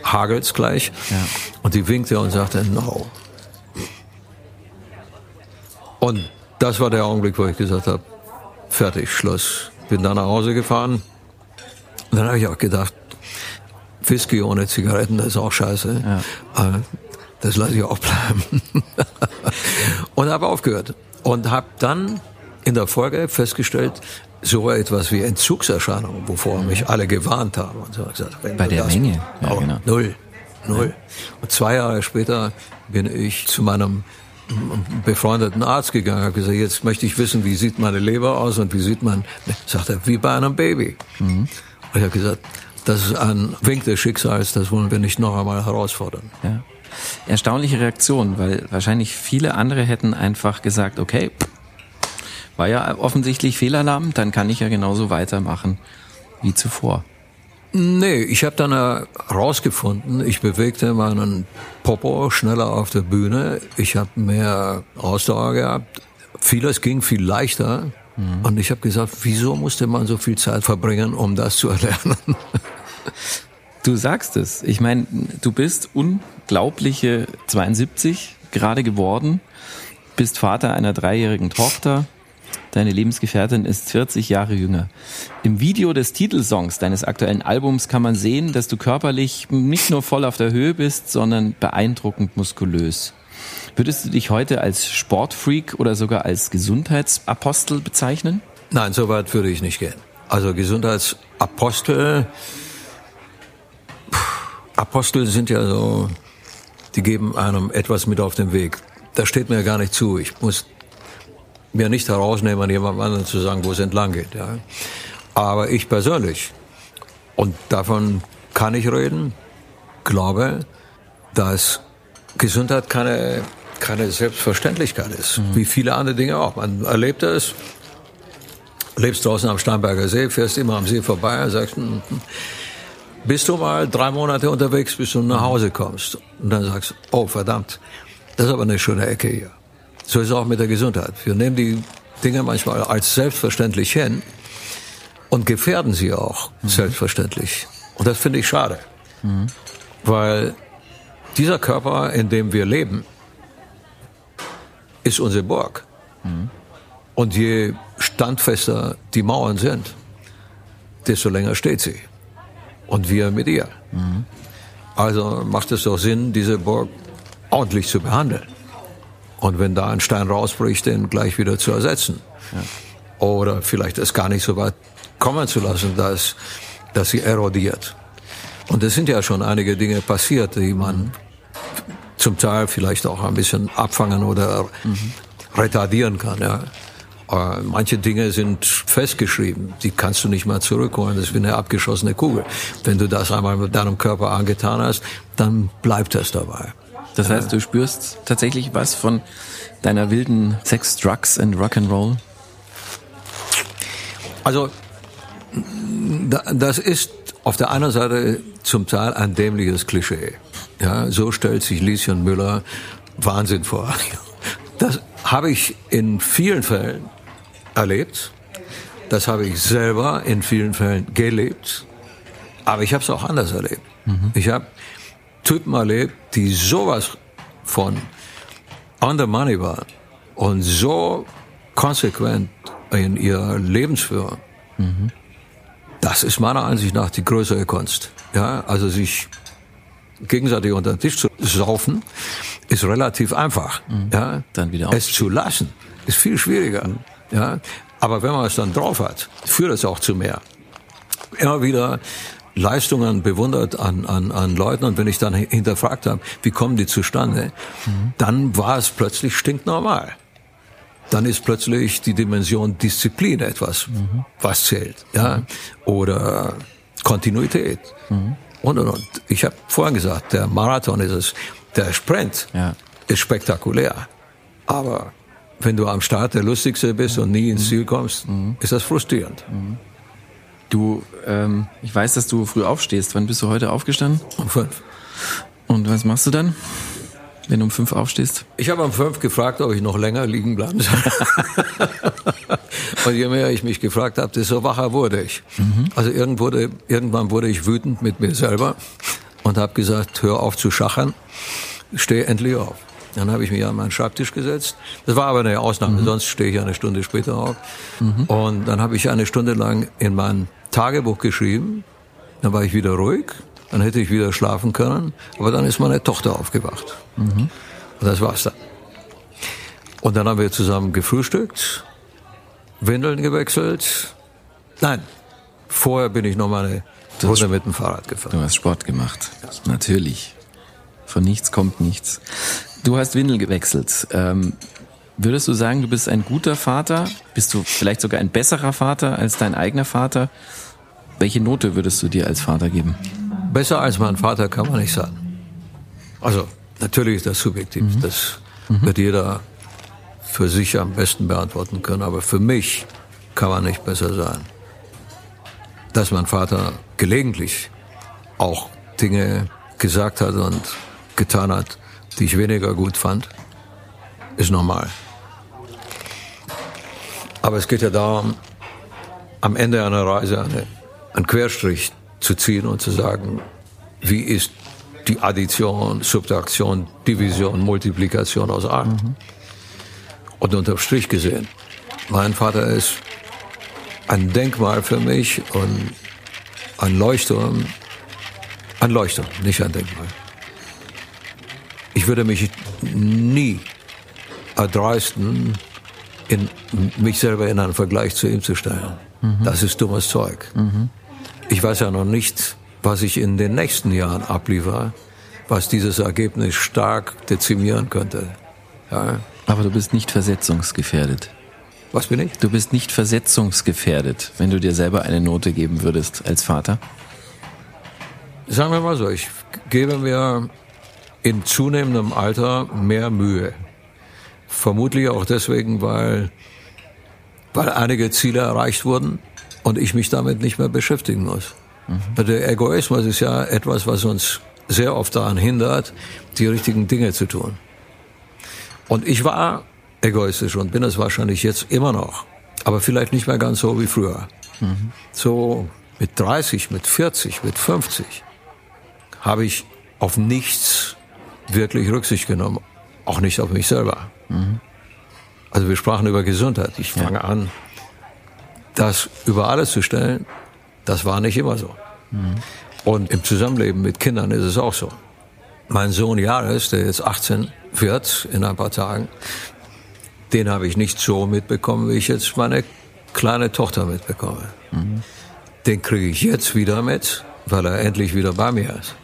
hagelt's gleich. Ja. Und die winkte und sagte, no. Und das war der Augenblick, wo ich gesagt habe, fertig, Schluss. Bin dann nach Hause gefahren. Und dann habe ich auch gedacht, Whisky ohne Zigaretten, das ist auch scheiße. Ja. Äh, das lasse ich auch bleiben. und habe aufgehört. Und habe dann in der Folge festgestellt, so etwas wie Entzugserscheinungen, wovor mich alle gewarnt haben. Und so gesagt, Bei der Menge? Ja, genau. Null. Null. Und zwei Jahre später bin ich zu meinem befreundeten Arzt gegangen, habe gesagt, jetzt möchte ich wissen, wie sieht meine Leber aus und wie sieht man, sagt er, wie bei einem Baby. Mhm. Und ich habe gesagt, das ist ein Wink des Schicksals, das wollen wir nicht noch einmal herausfordern. Ja. Erstaunliche Reaktion, weil wahrscheinlich viele andere hätten einfach gesagt, okay, war ja offensichtlich Fehlalarm, dann kann ich ja genauso weitermachen wie zuvor. Nee, ich habe dann herausgefunden, ich bewegte meinen Popo schneller auf der Bühne, ich habe mehr Ausdauer gehabt, vieles ging viel leichter mhm. und ich habe gesagt, wieso musste man so viel Zeit verbringen, um das zu erlernen? Du sagst es. Ich meine, du bist unglaubliche 72 gerade geworden, bist Vater einer dreijährigen Tochter. Deine Lebensgefährtin ist 40 Jahre jünger. Im Video des Titelsongs deines aktuellen Albums kann man sehen, dass du körperlich nicht nur voll auf der Höhe bist, sondern beeindruckend muskulös. Würdest du dich heute als Sportfreak oder sogar als Gesundheitsapostel bezeichnen? Nein, so weit würde ich nicht gehen. Also Gesundheitsapostel Apostel sind ja so, die geben einem etwas mit auf den Weg. Das steht mir gar nicht zu. Ich muss mir nicht herausnehmen, an jemandem anderen zu sagen, wo es entlang geht. Ja. Aber ich persönlich, und davon kann ich reden, glaube, dass Gesundheit keine, keine Selbstverständlichkeit ist, mhm. wie viele andere Dinge auch. Man erlebt es, lebst draußen am Starnberger See, fährst immer am See vorbei und sagst, hm, hm, bist du mal drei Monate unterwegs, bis du nach Hause kommst. Und dann sagst du, oh verdammt, das ist aber eine schöne Ecke hier. So ist es auch mit der Gesundheit. Wir nehmen die Dinge manchmal als selbstverständlich hin und gefährden sie auch mhm. selbstverständlich. Und das finde ich schade. Mhm. Weil dieser Körper, in dem wir leben, ist unsere Burg. Mhm. Und je standfester die Mauern sind, desto länger steht sie und wir mit ihr. Mhm. Also macht es doch Sinn, diese Burg ordentlich zu behandeln. Und wenn da ein Stein rausbricht, den gleich wieder zu ersetzen. Ja. Oder vielleicht es gar nicht so weit kommen zu lassen, dass, dass sie erodiert. Und es sind ja schon einige Dinge passiert, die man zum Teil vielleicht auch ein bisschen abfangen oder mhm. retardieren kann. Ja. Äh, manche Dinge sind festgeschrieben, die kannst du nicht mehr zurückholen. Das ist wie eine abgeschossene Kugel. Wenn du das einmal mit deinem Körper angetan hast, dann bleibt das dabei. Das heißt, du spürst tatsächlich was von deiner wilden Sex, Drugs and Rock'n'Roll? Also, das ist auf der einen Seite zum Teil ein dämliches Klischee. Ja, so stellt sich Lieschen Müller Wahnsinn vor. Das habe ich in vielen Fällen erlebt. Das habe ich selber in vielen Fällen gelebt. Aber ich habe es auch anders erlebt. Mhm. Ich habe Typen erlebt, die sowas von on the money waren und so konsequent in ihrer Lebensführung. Mhm. Das ist meiner Ansicht nach die größere Kunst. Ja, also sich gegenseitig unter den Tisch zu saufen, ist relativ einfach. Mhm. Ja, dann wieder es zu lassen ist viel schwieriger. Mhm. Ja, aber wenn man es dann drauf hat, führt es auch zu mehr. Immer wieder Leistungen bewundert an, an, an Leuten und wenn ich dann hinterfragt habe, wie kommen die zustande, mhm. dann war es plötzlich stinknormal. Dann ist plötzlich die Dimension Disziplin etwas, mhm. was zählt, ja, oder Kontinuität. Mhm und und und. Ich habe vorhin gesagt, der Marathon ist es, der Sprint ja. ist spektakulär. Aber wenn du am Start der Lustigste bist und nie ins mhm. Ziel kommst, mhm. ist das frustrierend. Du, ähm, ich weiß, dass du früh aufstehst. Wann bist du heute aufgestanden? Um fünf. Und was machst du dann? wenn du um fünf aufstehst? Ich habe um fünf gefragt, ob ich noch länger liegen bleiben soll. und je mehr ich mich gefragt habe, desto wacher wurde ich. Mhm. Also wurde, irgendwann wurde ich wütend mit mir selber und habe gesagt, hör auf zu schachern, steh endlich auf. Dann habe ich mich an meinen Schreibtisch gesetzt. Das war aber eine Ausnahme, mhm. sonst stehe ich eine Stunde später auf. Mhm. Und dann habe ich eine Stunde lang in mein Tagebuch geschrieben. Dann war ich wieder ruhig dann hätte ich wieder schlafen können. Aber dann ist meine Tochter aufgewacht. Mhm. Und das war's dann. Und dann haben wir zusammen gefrühstückt, Windeln gewechselt. Nein, vorher bin ich noch mal eine Runde mit dem Fahrrad gefahren. Du hast Sport gemacht, natürlich. Von nichts kommt nichts. Du hast Windeln gewechselt. Ähm, würdest du sagen, du bist ein guter Vater? Bist du vielleicht sogar ein besserer Vater als dein eigener Vater? Welche Note würdest du dir als Vater geben? Besser als mein Vater kann man nicht sagen. Also, natürlich ist das subjektiv. Mhm. Das mhm. wird jeder für sich am besten beantworten können. Aber für mich kann man nicht besser sein. Dass mein Vater gelegentlich auch Dinge gesagt hat und getan hat, die ich weniger gut fand, ist normal. Aber es geht ja darum, am Ende einer Reise eine, einen Querstrich zu ziehen und zu sagen, wie ist die Addition, Subtraktion, Division, Multiplikation aus A. Mhm. Und unterm Strich gesehen, mein Vater ist ein Denkmal für mich und ein Leuchtturm, ein Leuchtturm, nicht ein Denkmal. Ich würde mich nie erdreisten, in, mich selber in einen Vergleich zu ihm zu stellen. Mhm. Das ist dummes Zeug. Mhm. Ich weiß ja noch nicht, was ich in den nächsten Jahren abliefere, was dieses Ergebnis stark dezimieren könnte. Ja. Aber du bist nicht versetzungsgefährdet. Was bin ich? Du bist nicht versetzungsgefährdet, wenn du dir selber eine Note geben würdest als Vater? Sagen wir mal so, ich gebe mir in zunehmendem Alter mehr Mühe. Vermutlich auch deswegen, weil, weil einige Ziele erreicht wurden und ich mich damit nicht mehr beschäftigen muss. Mhm. Der Egoismus ist ja etwas, was uns sehr oft daran hindert, die richtigen Dinge zu tun. Und ich war egoistisch und bin es wahrscheinlich jetzt immer noch, aber vielleicht nicht mehr ganz so wie früher. Mhm. So mit 30, mit 40, mit 50 habe ich auf nichts wirklich Rücksicht genommen, auch nicht auf mich selber. Mhm. Also wir sprachen über Gesundheit. Ich fange ja. an, das über alles zu stellen, das war nicht immer so. Mhm. Und im Zusammenleben mit Kindern ist es auch so. Mein Sohn Jares, der jetzt 18 wird in ein paar Tagen, den habe ich nicht so mitbekommen, wie ich jetzt meine kleine Tochter mitbekomme. Mhm. Den kriege ich jetzt wieder mit, weil er endlich wieder bei mir ist.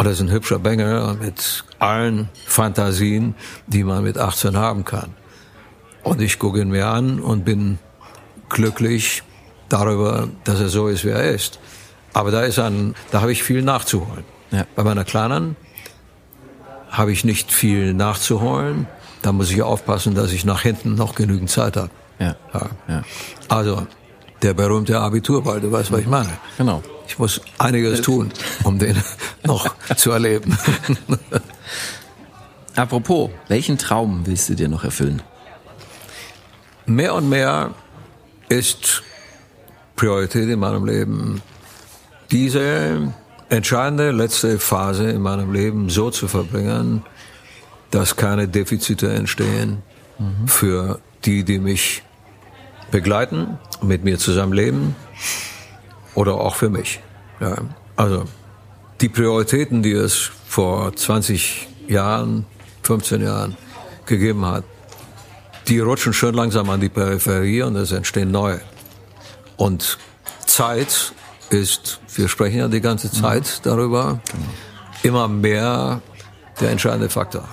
Und er ist ein hübscher Bengel mit allen Fantasien, die man mit 18 haben kann. Und ich gucke ihn mir an und bin glücklich darüber, dass er so ist, wie er ist. Aber da ist ein, da habe ich viel nachzuholen. Ja. Bei meiner Kleinen habe ich nicht viel nachzuholen. Da muss ich aufpassen, dass ich nach hinten noch genügend Zeit habe. Ja. ja. Also der berühmte Abiturball, du weißt, was ich meine. Genau. Ich muss einiges tun, um den noch zu erleben. Apropos, welchen Traum willst du dir noch erfüllen? mehr und mehr ist Priorität in meinem Leben, diese entscheidende letzte Phase in meinem Leben so zu verbringen, dass keine Defizite entstehen für die, die mich begleiten, mit mir zusammenleben oder auch für mich. Ja, also die Prioritäten, die es vor 20 Jahren, 15 Jahren gegeben hat, die rutschen schön langsam an die Peripherie und es entstehen neue. Und Zeit ist, wir sprechen ja die ganze Zeit darüber, immer mehr der entscheidende Faktor.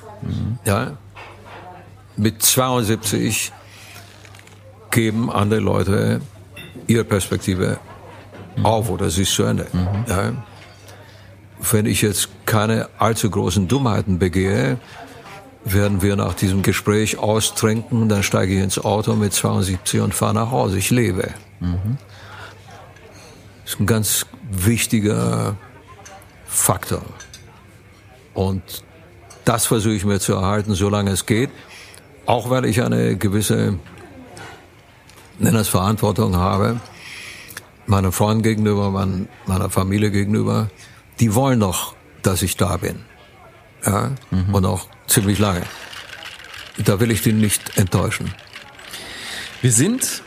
Ja? Mit 72 geben andere Leute ihre Perspektive auf oder sie ist zu Ende. Ja? Wenn ich jetzt keine allzu großen Dummheiten begehe, werden wir nach diesem Gespräch austrinken, dann steige ich ins Auto mit 72 und fahre nach Hause. Ich lebe. Das ist ein ganz wichtiger Faktor. Und das versuche ich mir zu erhalten, solange es geht. Auch weil ich eine gewisse, nenne es Verantwortung habe, meinen Freunden gegenüber, mein, meiner Familie gegenüber. Die wollen doch, dass ich da bin. Ja? Und auch ziemlich lange. Da will ich die nicht enttäuschen. Wir sind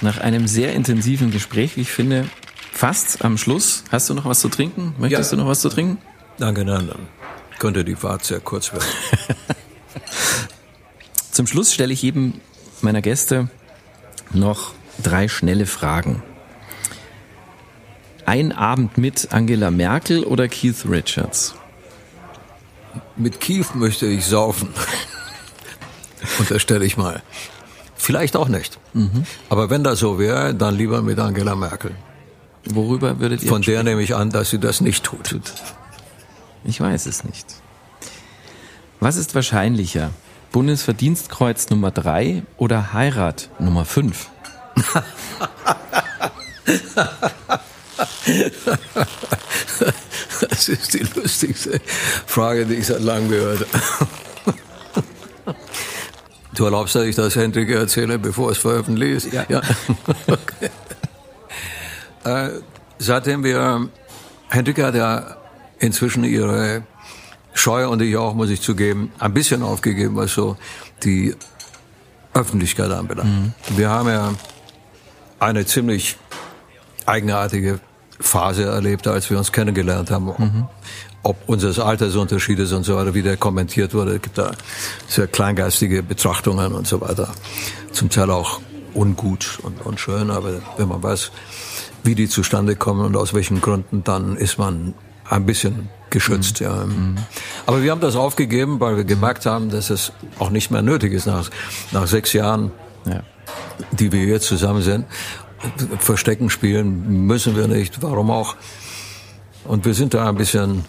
nach einem sehr intensiven Gespräch, wie ich finde, fast am Schluss. Hast du noch was zu trinken? Möchtest Ja. du noch was zu trinken? Danke, nein, dann könnte die Fahrt sehr kurz werden. Zum Schluss stelle ich jedem meiner Gäste noch drei schnelle Fragen. Ein Abend mit Angela Merkel oder Keith Richards? Mit Keith möchte ich saufen. Unterstelle ich mal. Vielleicht auch nicht. Aber wenn das so wäre, dann lieber mit Angela Merkel. Worüber würdet ihr Von der nehme ich an, dass sie das nicht tut. Ich weiß es nicht. Was ist wahrscheinlicher? Bundesverdienstkreuz Nummer drei oder Heirat Nummer fünf? Das ist die lustigste Frage, die ich seit langem gehört habe. Du erlaubst, dass ich das Hendrik erzähle, bevor es veröffentlicht ist? Ja. Okay. Äh, seitdem wir, Hendrik hat ja inzwischen ihre Scheu und ich auch, muss ich zugeben, ein bisschen aufgegeben, was so die Öffentlichkeit anbelangt. Wir haben ja eine ziemlich eigenartige Phase erlebt, als wir uns kennengelernt haben. Ob unseres Altersunterschiedes und so weiter, wie der kommentiert wurde. Es gibt da sehr kleingeistige Betrachtungen und so weiter. Zum Teil auch ungut und unschön, aber wenn man weiß, wie die zustande kommen und aus welchen Gründen, dann ist man ein bisschen geschützt. Ja. Aber wir haben das aufgegeben, weil wir gemerkt haben, dass es auch nicht mehr nötig ist nach, nach sechs Jahren Ja. die wir jetzt zusammen sind. Verstecken spielen müssen wir nicht, warum auch. Und wir sind da ein bisschen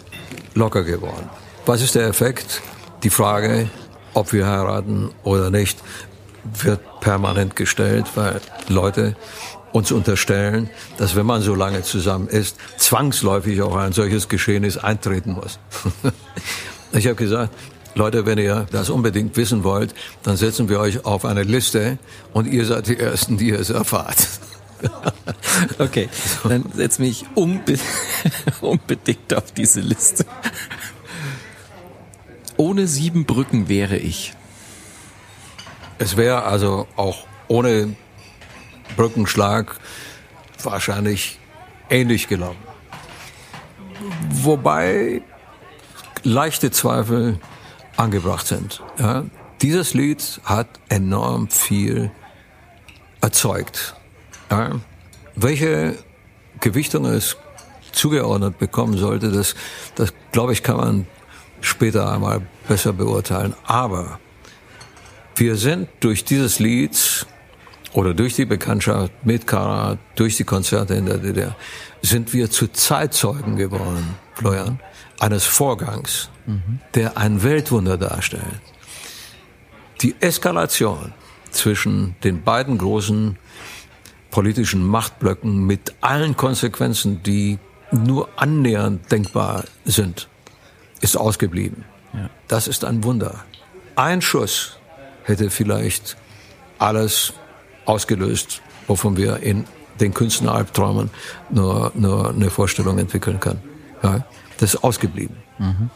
locker geworden. Was ist der Effekt? Die Frage, ob wir heiraten oder nicht, wird permanent gestellt, weil Leute uns unterstellen, dass wenn man so lange zusammen ist, zwangsläufig auch ein solches Geschehnis eintreten muss. ich habe gesagt, Leute, wenn ihr das unbedingt wissen wollt, dann setzen wir euch auf eine Liste und ihr seid die Ersten, die es erfahrt. Okay, dann setz mich unbe unbedingt auf diese Liste. Ohne sieben Brücken wäre ich. Es wäre also auch ohne Brückenschlag wahrscheinlich ähnlich gelaufen. Wobei leichte Zweifel angebracht sind. Ja. Dieses Lied hat enorm viel erzeugt. Ja. Welche Gewichtung es zugeordnet bekommen sollte, das, das glaube ich, kann man später einmal besser beurteilen. Aber Wir sind durch dieses Lied oder durch die Bekanntschaft mit Kara, durch die Konzerte in der DDR, sind wir zu Zeitzeugen geworden, Florian, eines Vorgangs, mhm. der ein Weltwunder darstellt. Die Eskalation zwischen den beiden großen politischen Machtblöcken mit allen Konsequenzen, die nur annähernd denkbar sind, ist ausgeblieben. Ja. Das ist ein Wunder. Ein Schuss hätte vielleicht alles ausgelöst, wovon wir in den Künstleralbträumen nur, nur eine Vorstellung entwickeln können. Ja, das ist ausgeblieben. Mhm.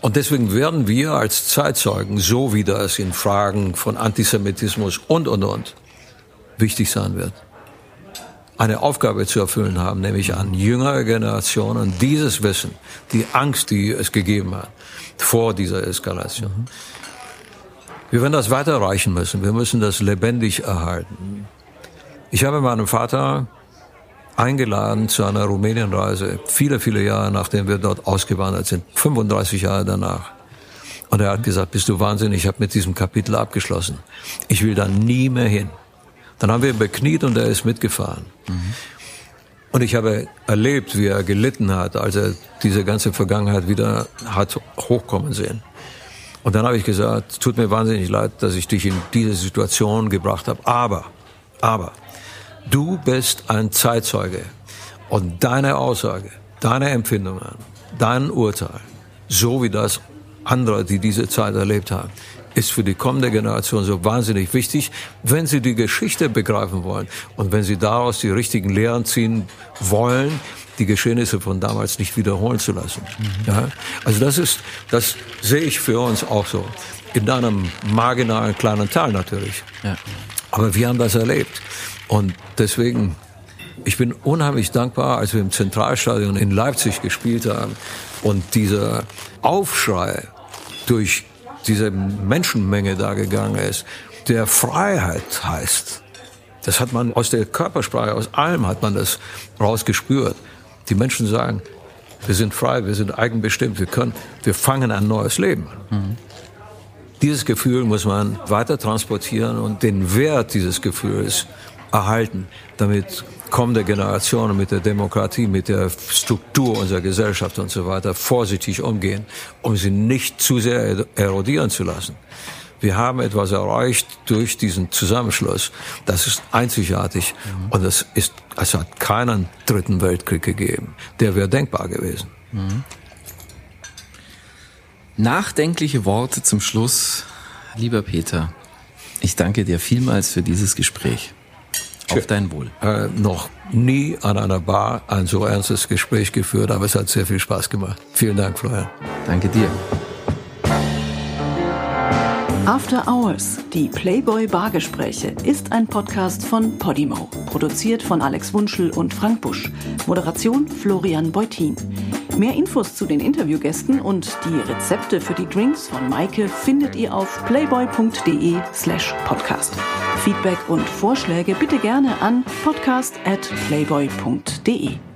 Und deswegen werden wir als Zeitzeugen, so wie das in Fragen von Antisemitismus und, und, und, wichtig sein wird, eine Aufgabe zu erfüllen haben, nämlich an jüngere Generationen dieses Wissen, die Angst, die es gegeben hat vor dieser Eskalation. Wir werden das weiterreichen müssen. Wir müssen das lebendig erhalten. Ich habe meinen Vater eingeladen zu einer Rumänienreise, viele, viele Jahre nachdem wir dort ausgewandert sind, 35 Jahre danach. Und er hat gesagt, bist du wahnsinnig, ich habe mit diesem Kapitel abgeschlossen. Ich will da nie mehr hin. Dann haben wir ihn bekniet und er ist mitgefahren. Mhm. Und ich habe erlebt, wie er gelitten hat, als er diese ganze Vergangenheit wieder hat hochkommen sehen. Und dann habe ich gesagt, tut mir wahnsinnig leid, dass ich dich in diese Situation gebracht habe. Aber, aber, du bist ein Zeitzeuge. Und deine Aussage, deine Empfindungen, dein Urteil, so wie das andere, die diese Zeit erlebt haben, ist für die kommende Generation so wahnsinnig wichtig, wenn sie die Geschichte begreifen wollen und wenn sie daraus die richtigen Lehren ziehen wollen, die Geschehnisse von damals nicht wiederholen zu lassen. Mhm. Ja? Also das ist, das sehe ich für uns auch so. In einem marginalen kleinen Teil natürlich. Ja. Aber wir haben das erlebt. Und deswegen, ich bin unheimlich dankbar, als wir im Zentralstadion in Leipzig gespielt haben und dieser Aufschrei durch diese Menschenmenge da gegangen ist, der Freiheit heißt. Das hat man aus der Körpersprache, aus allem hat man das rausgespürt. Die Menschen sagen, wir sind frei, wir sind eigenbestimmt, wir können, wir fangen ein neues Leben an. Mhm. Dieses Gefühl muss man weiter transportieren und den Wert dieses Gefühls erhalten, damit kommende Generationen mit der Demokratie, mit der Struktur unserer Gesellschaft und so weiter vorsichtig umgehen, um sie nicht zu sehr erodieren zu lassen. Wir haben etwas erreicht durch diesen Zusammenschluss. Das ist einzigartig mhm. und es ist, es hat keinen dritten Weltkrieg gegeben. Der wäre denkbar gewesen. Mhm. Nachdenkliche Worte zum Schluss. Lieber Peter, ich danke dir vielmals für dieses Gespräch. Auf dein Wohl. Äh, noch nie an einer Bar ein so ernstes Gespräch geführt, aber es hat sehr viel Spaß gemacht. Vielen Dank, Florian. Danke dir. After Hours, die Playboy Bargespräche, ist ein Podcast von Podimo, produziert von Alex Wunschel und Frank Busch. Moderation Florian Beutin. Mehr Infos zu den Interviewgästen und die Rezepte für die Drinks von Maike findet ihr auf playboy.de slash podcast. Feedback und Vorschläge bitte gerne an podcast at playboy.de.